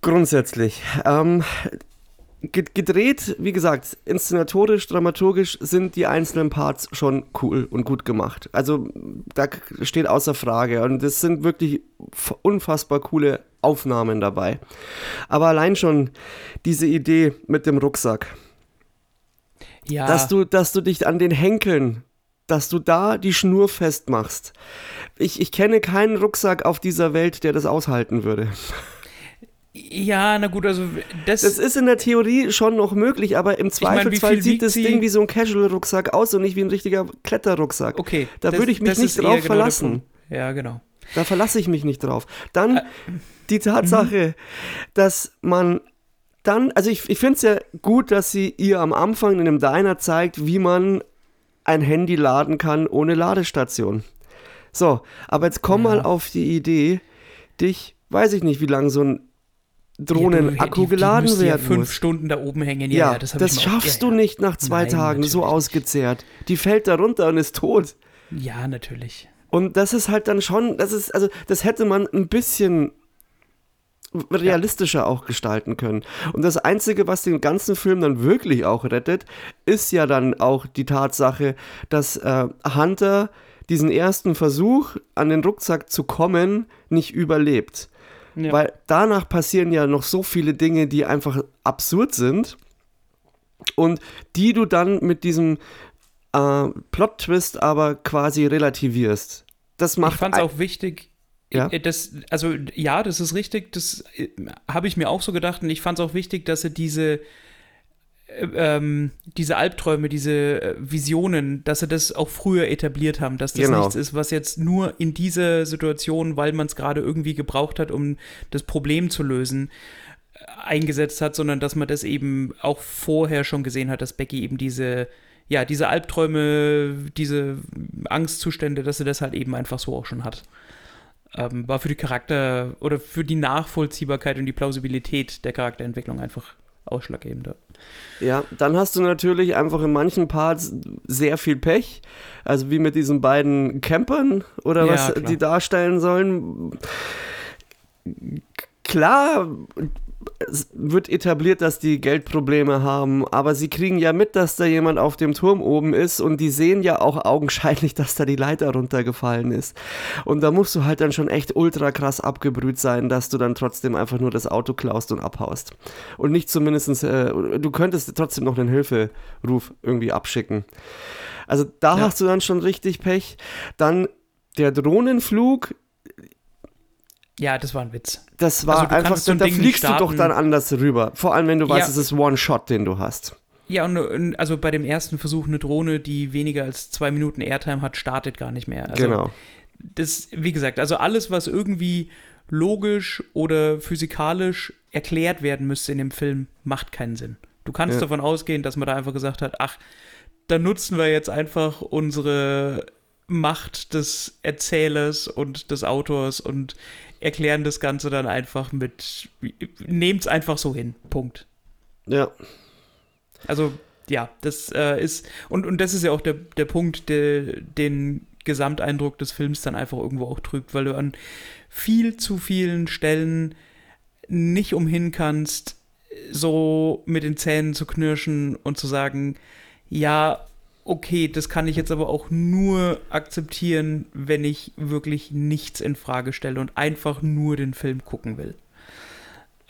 Grundsätzlich, ähm, gedreht, wie gesagt, inszenatorisch, dramaturgisch sind die einzelnen Parts schon cool und gut gemacht. Also da steht außer Frage und es sind wirklich unfassbar coole Aufnahmen dabei. Aber allein schon diese Idee mit dem Rucksack, Ja, dass du, dass du dich an den Henkeln, dass du da die Schnur festmachst. Ich, ich kenne keinen Rucksack auf dieser Welt, der das aushalten würde. ja, na gut, also das, Das ist in der Theorie schon noch möglich, aber im Zweifelsfall viel sieht wiegt das sie? Ding wie so ein Casual-Rucksack aus und nicht wie ein richtiger Kletterrucksack. okay. Da das- würde ich mich nicht drauf genau verlassen. Ja, genau. Da verlasse ich mich nicht drauf. Dann Äh, die Tatsache, dass man dann, also ich, ich finde es ja gut, dass sie ihr am Anfang in einem Diner zeigt, wie man ein Handy laden kann ohne Ladestation. So, aber jetzt komm Ja. mal auf die Idee, dich, weiß ich nicht, wie lange so ein Ja, Drohnenakku die- die geladen ja werden fünf muss. Stunden da oben hängen. Ja, Ja, ja das, das, auch- schaffst ja, du ja. nicht nach zwei Nein, Tagen so ausgezehrt. Die fällt da runter und ist tot. Ja, natürlich. Und das ist halt dann schon, das ist, also das hätte man ein bisschen realistischer auch gestalten können. Und das Einzige, was den ganzen Film dann wirklich auch rettet, ist ja dann auch die Tatsache, dass äh, Hunter diesen ersten Versuch, an den Rucksack zu kommen, nicht überlebt. Ja. Weil danach passieren ja noch so viele Dinge, die einfach absurd sind und die du dann mit diesem äh, Plot-Twist aber quasi relativierst. Das macht ich fand es auch wichtig. Ja? äh, Das, also ja, das ist richtig. Das äh, habe ich mir auch so gedacht. Und ich fand es auch wichtig, dass sie diese, ähm, diese Albträume, diese äh, Visionen, dass sie das auch früher etabliert haben. Dass das Genau. nichts ist, was jetzt nur in dieser Situation, weil man es gerade irgendwie gebraucht hat, um das Problem zu lösen, eingesetzt hat, sondern dass man das eben auch vorher schon gesehen hat, dass Becky eben diese, ja, diese Albträume, diese Angstzustände, dass sie das halt eben einfach so auch schon hat. Ähm, war für die Charakter oder für die Nachvollziehbarkeit und die Plausibilität der Charakterentwicklung einfach ausschlaggebend. Ja, dann hast du natürlich einfach in manchen Parts sehr viel Pech. Also wie mit diesen beiden Campern oder Ja, was klar. die darstellen sollen. Klar, wird etabliert, dass die Geldprobleme haben, aber sie kriegen ja mit, dass da jemand auf dem Turm oben ist und die sehen ja auch augenscheinlich, dass da die Leiter runtergefallen ist. Und da musst du halt dann schon echt ultra krass abgebrüht sein, dass du dann trotzdem einfach nur das Auto klaust und abhaust. Und nicht zumindestens, äh, du könntest trotzdem noch einen Hilferuf irgendwie abschicken. Also da Ja. hast du dann schon richtig Pech. Dann der Drohnenflug, Ja, das war ein Witz. das war Also einfach, so da, ein da Ding fliegst du doch dann anders rüber. Vor allem, wenn du weißt, Ja. es ist One-Shot, den du hast. Ja, und, und also bei dem ersten Versuch eine Drohne, die weniger als zwei Minuten Airtime hat, startet gar nicht mehr. Also genau. das, wie gesagt, also alles, was irgendwie logisch oder physikalisch erklärt werden müsste in dem Film, macht keinen Sinn. Du kannst Ja. davon ausgehen, dass man da einfach gesagt hat, ach, da nutzen wir jetzt einfach unsere Macht des Erzählers und des Autors und erklären das Ganze dann einfach mit, nehmt's einfach so hin. Punkt. Ja. Also, ja, das äh, ist, und, und das ist ja auch der, der Punkt, der den Gesamteindruck des Films dann einfach irgendwo auch trübt, weil du an viel zu vielen Stellen nicht umhin kannst, so mit den Zähnen zu knirschen und zu sagen, ja, okay, das kann ich jetzt aber auch nur akzeptieren, wenn ich wirklich nichts in Frage stelle und einfach nur den Film gucken will.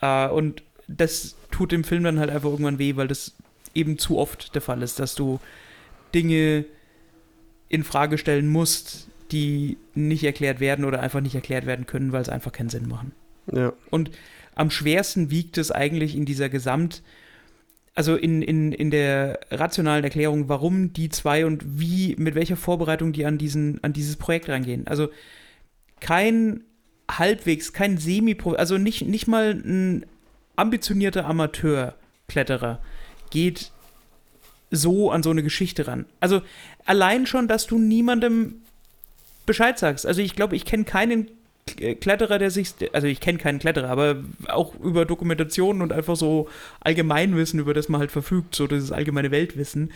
Äh, und das tut dem Film dann halt einfach irgendwann weh, weil das eben zu oft der Fall ist, dass du Dinge in Frage stellen musst, die nicht erklärt werden oder einfach nicht erklärt werden können, weil es einfach keinen Sinn machen. Ja. Und am schwersten wiegt es eigentlich in dieser Gesamt, also in, in, in der rationalen Erklärung, warum die zwei und wie, mit welcher Vorbereitung die an, diesen, an dieses Projekt rangehen. Also kein halbwegs, kein Semi-Pro, also nicht, nicht mal ein ambitionierter Amateur-Kletterer geht so an so eine Geschichte ran. Also allein schon, dass du niemandem Bescheid sagst. Also ich glaube, ich kenne keinen Kletterer, der sich, also ich kenne keinen Kletterer, aber auch über Dokumentationen und einfach so Allgemeinwissen, über das man halt verfügt, so dieses allgemeine Weltwissen,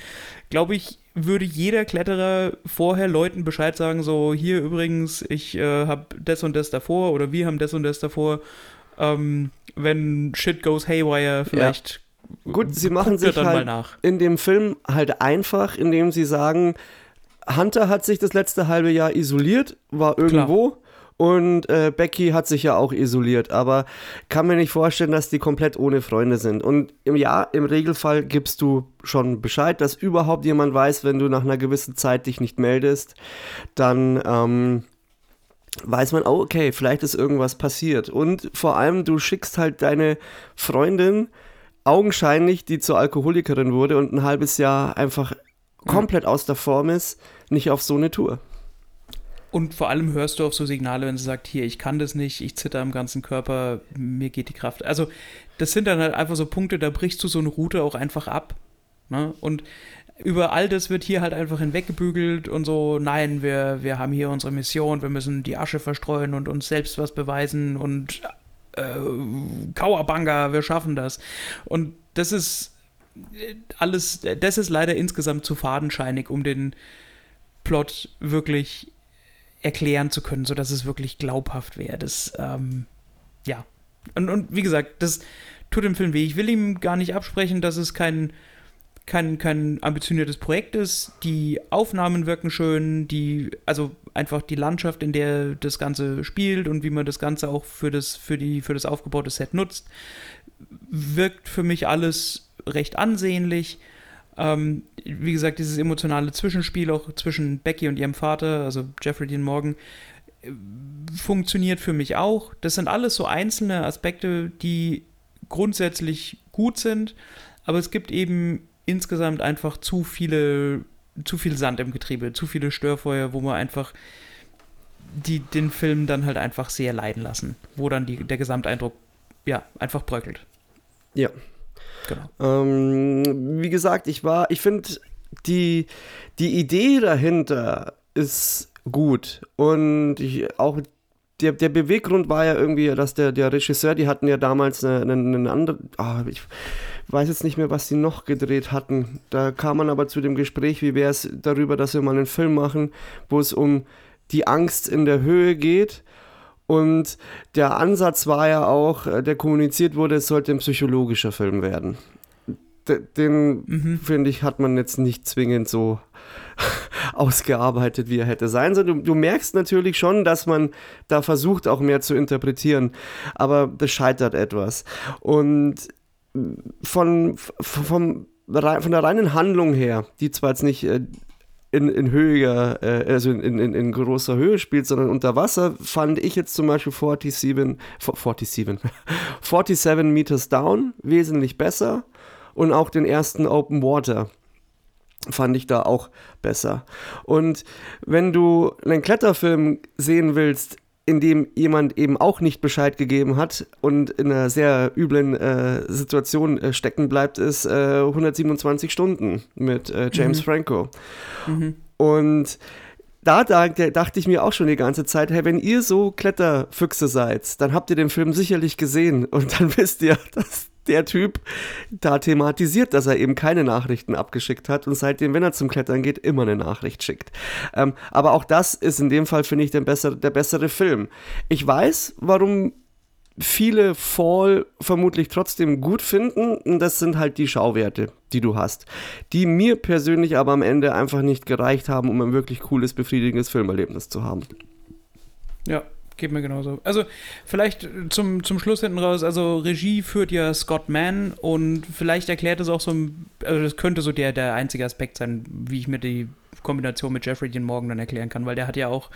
glaube ich, würde jeder Kletterer vorher Leuten Bescheid sagen, so hier übrigens, ich äh, habe das und das davor oder wir haben das und das davor. Ähm, wenn shit goes haywire, vielleicht Gut, sie machen sich dann mal halt nach. in dem Film halt einfach, indem sie sagen, Hunter hat sich das letzte halbe Jahr isoliert, war irgendwo. Und äh, Becky hat sich ja auch isoliert, aber kann mir nicht vorstellen, dass die komplett ohne Freunde sind. Und im Jahr, im Regelfall gibst du schon Bescheid, dass überhaupt jemand weiß, wenn du nach einer gewissen Zeit dich nicht meldest, dann ähm, weiß man, oh, okay, vielleicht ist irgendwas passiert. Und vor allem, du schickst halt deine Freundin, augenscheinlich, die zur Alkoholikerin wurde und ein halbes Jahr einfach komplett aus der Form ist, nicht auf so eine Tour. Und vor allem hörst du auf so Signale, wenn sie sagt, hier, ich kann das nicht, ich zitter am ganzen Körper, mir geht die Kraft. Also, das sind dann halt einfach so Punkte, da brichst du so eine Route auch einfach ab. Ne? Und über all das wird hier halt einfach hinweggebügelt und so, nein, wir, wir haben hier unsere Mission, wir müssen die Asche verstreuen und uns selbst was beweisen und äh, Kauerbanga, wir schaffen das. Und das ist äh, alles, das ist leider insgesamt zu fadenscheinig, um den Plot wirklich erklären zu können, sodass es wirklich glaubhaft wäre. Das, ähm, ja. Und, und wie gesagt, das tut dem Film weh. Ich will ihm gar nicht absprechen, dass es kein, kein, kein ambitioniertes Projekt ist. Die Aufnahmen wirken schön, die, also einfach die Landschaft, in der das Ganze spielt und wie man das Ganze auch für das, für die, für das aufgebaute Set nutzt, wirkt für mich alles recht ansehnlich. Ähm, wie gesagt, dieses emotionale Zwischenspiel auch zwischen Becky und ihrem Vater, also Jeffrey Dean Morgan, äh, funktioniert für mich auch. Das sind alles so einzelne Aspekte, die grundsätzlich gut sind, aber es gibt eben insgesamt einfach zu viele, zu viel Sand im Getriebe, zu viele Störfeuer, wo man einfach die, den Film dann halt einfach sehr leiden lassen, wo dann die, der Gesamteindruck ja einfach bröckelt. Ja. Genau. Ähm, wie gesagt, ich war, ich finde, die, die Idee dahinter ist gut. Und ich, auch der, der Beweggrund war ja irgendwie, dass der, der Regisseur, die hatten ja damals einen, einen anderen, ah, ich weiß jetzt nicht mehr, was sie noch gedreht hatten. Da kam man aber zu dem Gespräch, wie wäre es darüber, dass wir mal einen Film machen, wo es um die Angst in der Höhe geht. Und der Ansatz war ja auch, äh, der kommuniziert wurde, es sollte ein psychologischer Film werden. Den, Mhm. finde ich, hat man jetzt nicht zwingend so ausgearbeitet, wie er hätte sein sollen. Du, du merkst natürlich schon, dass man da versucht, auch mehr zu interpretieren, aber das scheitert etwas. Und von, von, von der reinen Handlung her, die zwar jetzt nicht äh, in, in höhiger, äh, also in, in, in großer Höhe spielt, sondern unter Wasser, fand ich jetzt zum Beispiel 47, 47, 47 Meters Down wesentlich besser und auch den ersten Open Water fand ich da auch besser. Und wenn du einen Kletterfilm sehen willst, in dem jemand eben auch nicht Bescheid gegeben hat und in einer sehr üblen äh, Situation äh, stecken bleibt, ist äh, 127 Stunden mit äh, James Mhm. Franco. Mhm. Und da, da dachte ich mir auch schon die ganze Zeit, hey, wenn ihr so Kletterfüchse seid, dann habt ihr den Film sicherlich gesehen und dann wisst ihr, dass der Typ da thematisiert, dass er eben keine Nachrichten abgeschickt hat und seitdem, wenn er zum Klettern geht, immer eine Nachricht schickt. Ähm, aber auch das ist in dem Fall, finde ich, der bessere, der bessere Film. Ich weiß, warum viele Fall vermutlich trotzdem gut finden. Und das sind halt die Schauwerte, die du hast. Die mir persönlich aber am Ende einfach nicht gereicht haben, um ein wirklich cooles, befriedigendes Filmerlebnis zu haben. Ja, geht mir genauso. Also vielleicht zum, zum Schluss hinten raus, also Regie führt ja Scott Mann und vielleicht erklärt es auch so, ein- also das könnte so der, der einzige Aspekt sein, wie ich mir die Kombination mit Jeffrey Dean Morgan dann erklären kann, weil der hat ja auch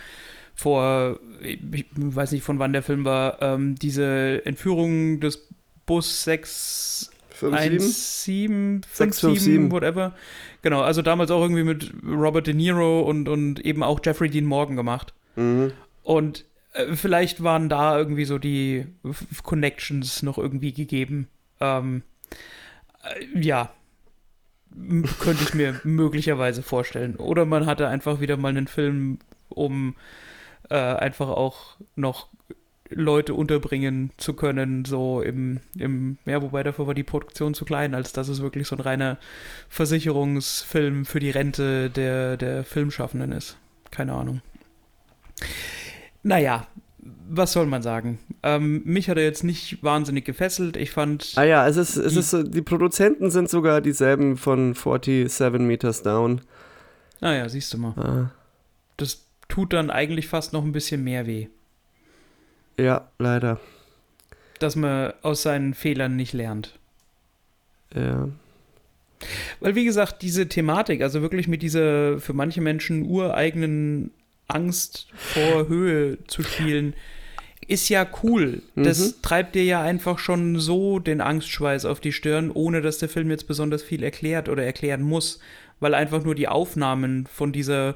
vor, ich weiß nicht von wann der Film war, ähm, diese Entführung des Bus 6 17, 657. 57, whatever. Genau, also damals auch irgendwie mit Robert De Niro und, und eben auch Jeffrey Dean Morgan gemacht. Mhm. Und vielleicht waren da irgendwie so die Connections noch irgendwie gegeben. Ähm, äh, ja. Könnte ich mir möglicherweise vorstellen. Oder man hatte einfach wieder mal einen Film, um äh, einfach auch noch Leute unterbringen zu können, so im, im, ja, wobei dafür war die Produktion zu klein, als dass es wirklich so ein reiner Versicherungsfilm für die Rente der, der Filmschaffenden ist. Keine Ahnung. Naja, was soll man sagen? Ähm, mich hat er jetzt nicht wahnsinnig gefesselt. Ich fand. Ah ja, es ist, es Die- ist so, die Produzenten sind sogar dieselben von 47 Meters Down. Naja, siehst du mal. Ah, Das tut dann eigentlich fast noch ein bisschen mehr weh. ja, leider. Dass man aus seinen Fehlern nicht lernt. Ja. Weil, wie gesagt, diese Thematik, also wirklich mit dieser für manche Menschen ureigenen Angst vor Höhe zu spielen, ist ja cool. Das Mhm. treibt dir ja einfach schon so den Angstschweiß auf die Stirn, ohne dass der Film jetzt besonders viel erklärt oder erklären muss. Weil einfach nur die Aufnahmen von dieser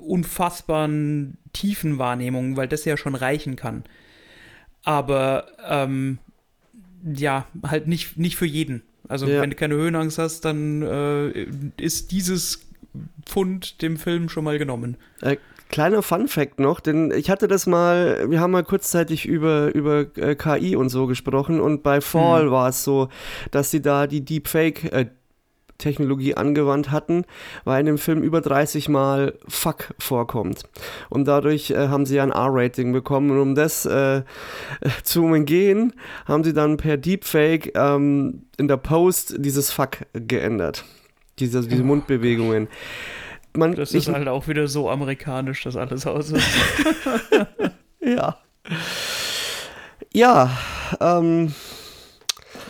unfassbaren Tiefenwahrnehmung, weil das ja schon reichen kann. Aber ähm, ja, halt nicht, nicht für jeden. Also Ja. wenn du keine Höhenangst hast, dann äh, ist dieses Pfund dem Film schon mal genommen. Kleiner Fun-Fact noch, denn ich hatte das mal, wir haben mal kurzzeitig über, über äh, KI und so gesprochen und bei Fall Mhm. war es so, dass sie da die Deepfake äh, Technologie angewandt hatten, weil in dem Film über 30 Mal Fuck vorkommt. Und dadurch äh, haben sie ja ein R-Rating bekommen. Und um das äh, zu umgehen, haben sie dann per Deepfake ähm, in der Post dieses Fuck geändert. Diese, diese Oh Mundbewegungen. Man, Das ist halt auch wieder so amerikanisch, das alles aussieht. Ja. Ja, ähm,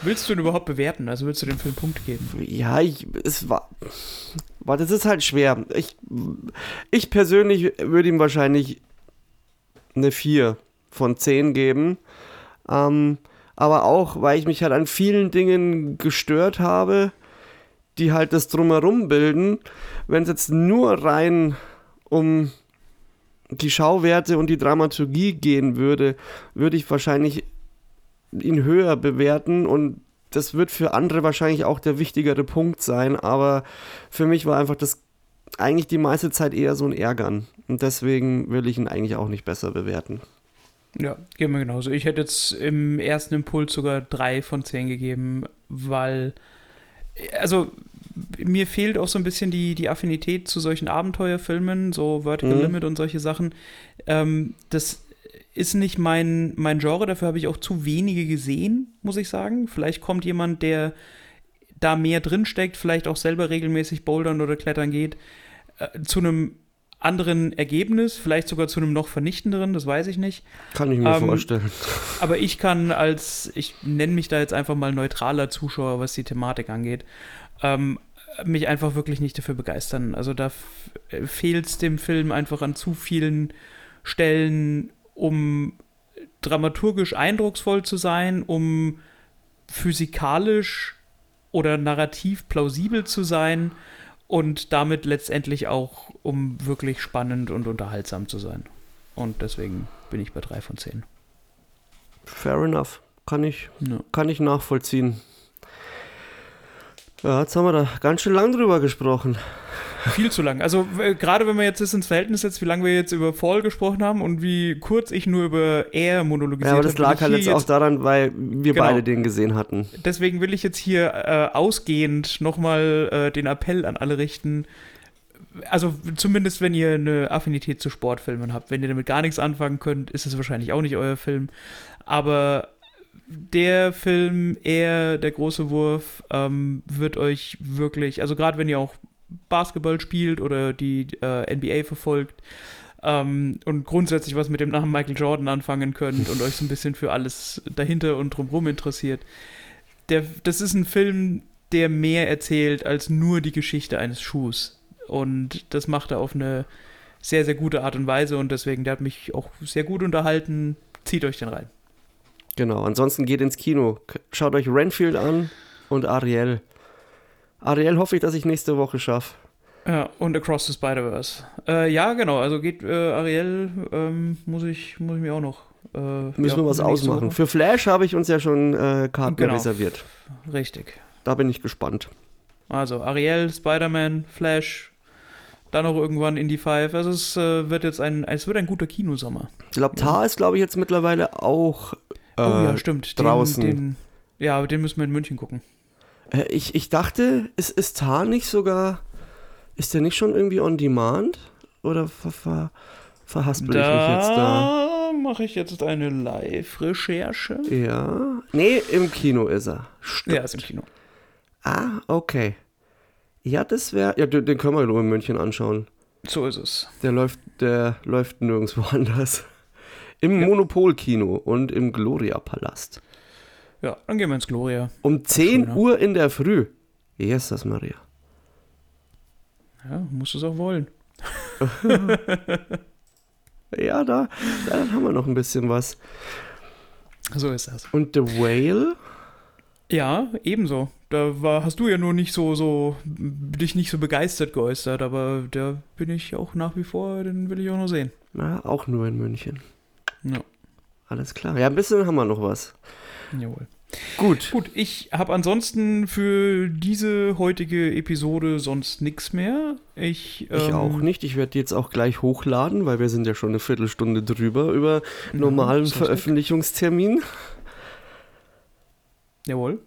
willst du ihn überhaupt bewerten? Also willst du dem Film Punkt geben? ja, ich, es war, war, das ist halt schwer. Ich, ich persönlich würde ihm wahrscheinlich eine 4 von 10 geben. Ähm, aber auch, weil ich mich halt an vielen Dingen gestört habe, die halt das Drumherum bilden. Wenn es jetzt nur rein um die Schauwerte und die Dramaturgie gehen würde, würde ich wahrscheinlich ihn höher bewerten und das wird für andere wahrscheinlich auch der wichtigere Punkt sein, aber für mich war einfach das eigentlich die meiste Zeit eher so ein Ärgern. Und deswegen will ich ihn eigentlich auch nicht besser bewerten. Ja, geht mir genauso. Ich hätte jetzt im ersten Impuls sogar drei von zehn gegeben, weil, also mir fehlt auch so ein bisschen die, die Affinität zu solchen Abenteuerfilmen, so Vertical Mhm. Limit und solche Sachen. Ähm, das ist nicht mein, mein Genre, dafür habe ich auch zu wenige gesehen, muss ich sagen. Vielleicht kommt jemand, der da mehr drinsteckt, vielleicht auch selber regelmäßig bouldern oder klettern geht, äh, zu einem anderen Ergebnis, vielleicht sogar zu einem noch vernichtenderen, das weiß ich nicht. Kann ich mir Ähm, vorstellen. Aber ich kann als, ich nenne mich da jetzt einfach mal neutraler Zuschauer, was die Thematik angeht, ähm, mich einfach wirklich nicht dafür begeistern. Also da fehlt es dem Film einfach an zu vielen Stellen, um dramaturgisch eindrucksvoll zu sein, um physikalisch oder narrativ plausibel zu sein und damit letztendlich auch, um wirklich spannend und unterhaltsam zu sein. Und deswegen bin ich bei drei von zehn. Fair enough. Kann ich, Ja. kann ich nachvollziehen. Ja, jetzt haben wir da ganz schön lang drüber gesprochen. Viel zu lang. Also äh, gerade wenn man jetzt das ins Verhältnis setzt, wie lange wir jetzt über Fall gesprochen haben und wie kurz ich nur über Air monologisiert Ja, aber das habe, lag halt hier jetzt auch daran, weil wir Genau. beide den gesehen hatten. Deswegen will ich jetzt hier äh, ausgehend nochmal äh, den Appell an alle richten. Also zumindest wenn ihr eine Affinität zu Sportfilmen habt. Wenn ihr damit gar nichts anfangen könnt, ist es wahrscheinlich auch nicht euer Film. Aber der Film, er, der große Wurf, ähm, wird euch wirklich, also gerade wenn ihr auch Basketball spielt oder die äh, NBA verfolgt ähm, und grundsätzlich was mit dem Namen Michael Jordan anfangen könnt und euch so ein bisschen für alles dahinter und drumherum interessiert, der, das ist ein Film, der mehr erzählt als nur die Geschichte eines Schuhs. Und das macht er auf eine sehr, sehr gute Art und Weise und deswegen, der hat mich auch sehr gut unterhalten. Zieht euch den rein. Genau, ansonsten geht ins Kino. Schaut euch Renfield an und Ariel. Ariel hoffe ich, dass ich nächste Woche schaffe. Ja, und Across the Spider-Verse. Äh, ja, genau, also geht äh, Ariel, ähm, muss, ich, muss ich mir auch noch. Äh, Müssen ja, wir was ausmachen. Woche. Für Flash habe ich uns ja schon äh, Karten Genau. reserviert. Richtig. Da bin ich gespannt. Also Ariel, Spider-Man, Flash, dann noch irgendwann Indie 5. Also es äh, wird jetzt ein, es wird ein guter Kinosommer. Ich glaube, Tar ist, glaube ich, jetzt mittlerweile auch oh ja, stimmt. Den, draußen. Den, ja, den müssen wir in München gucken. Äh, ich, ich dachte, ist, ist Tar nicht sogar. Ist der nicht schon irgendwie on demand? Oder ver, ver, verhaspel ich mich jetzt da? Da mache ich jetzt eine Live-Recherche. Ja. Nee, im Kino ist er. Stimmt. Ja, ist im Kino. Ah, okay. Ja, das wäre. Ja, den, den können wir nur in München anschauen. So ist es. Der läuft, der läuft nirgendwo anders. Im Ja. Monopol-Kino und im Gloria-Palast. Ja, dann gehen wir ins Gloria. Um 10 schön, ja. Uhr in der Früh. Jesus Maria. Ja, musst du es auch wollen. Ja, da, da haben wir noch ein bisschen was. So ist das. Und The Whale? Ja, ebenso. Da war, hast du ja nur nicht so, so, dich nicht so begeistert geäußert, aber da bin ich auch nach wie vor, den will ich auch noch sehen. Na, auch nur in München. Ja, Alles klar. Ja, ein bisschen haben wir noch was. jawohl. Gut. Gut, ich habe ansonsten für diese heutige Episode sonst nichts mehr. Ich, Ich ähm, auch nicht. Ich werde die jetzt auch gleich hochladen, weil wir sind ja schon eine Viertelstunde drüber über normalen. Veröffentlichungstermin. Jawohl.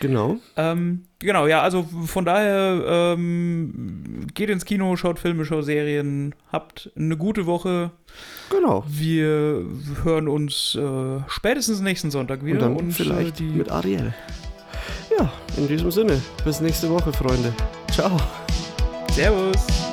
Genau. Ähm, genau, ja, also von daher ähm, geht ins Kino, schaut Filme, schaut Serien, habt eine gute Woche. Genau. Wir hören uns äh, spätestens nächsten Sonntag wieder. Und dann vielleicht äh, die, mit Ariel. Ja, in diesem Sinne. Bis nächste Woche, Freunde. Ciao. Servus.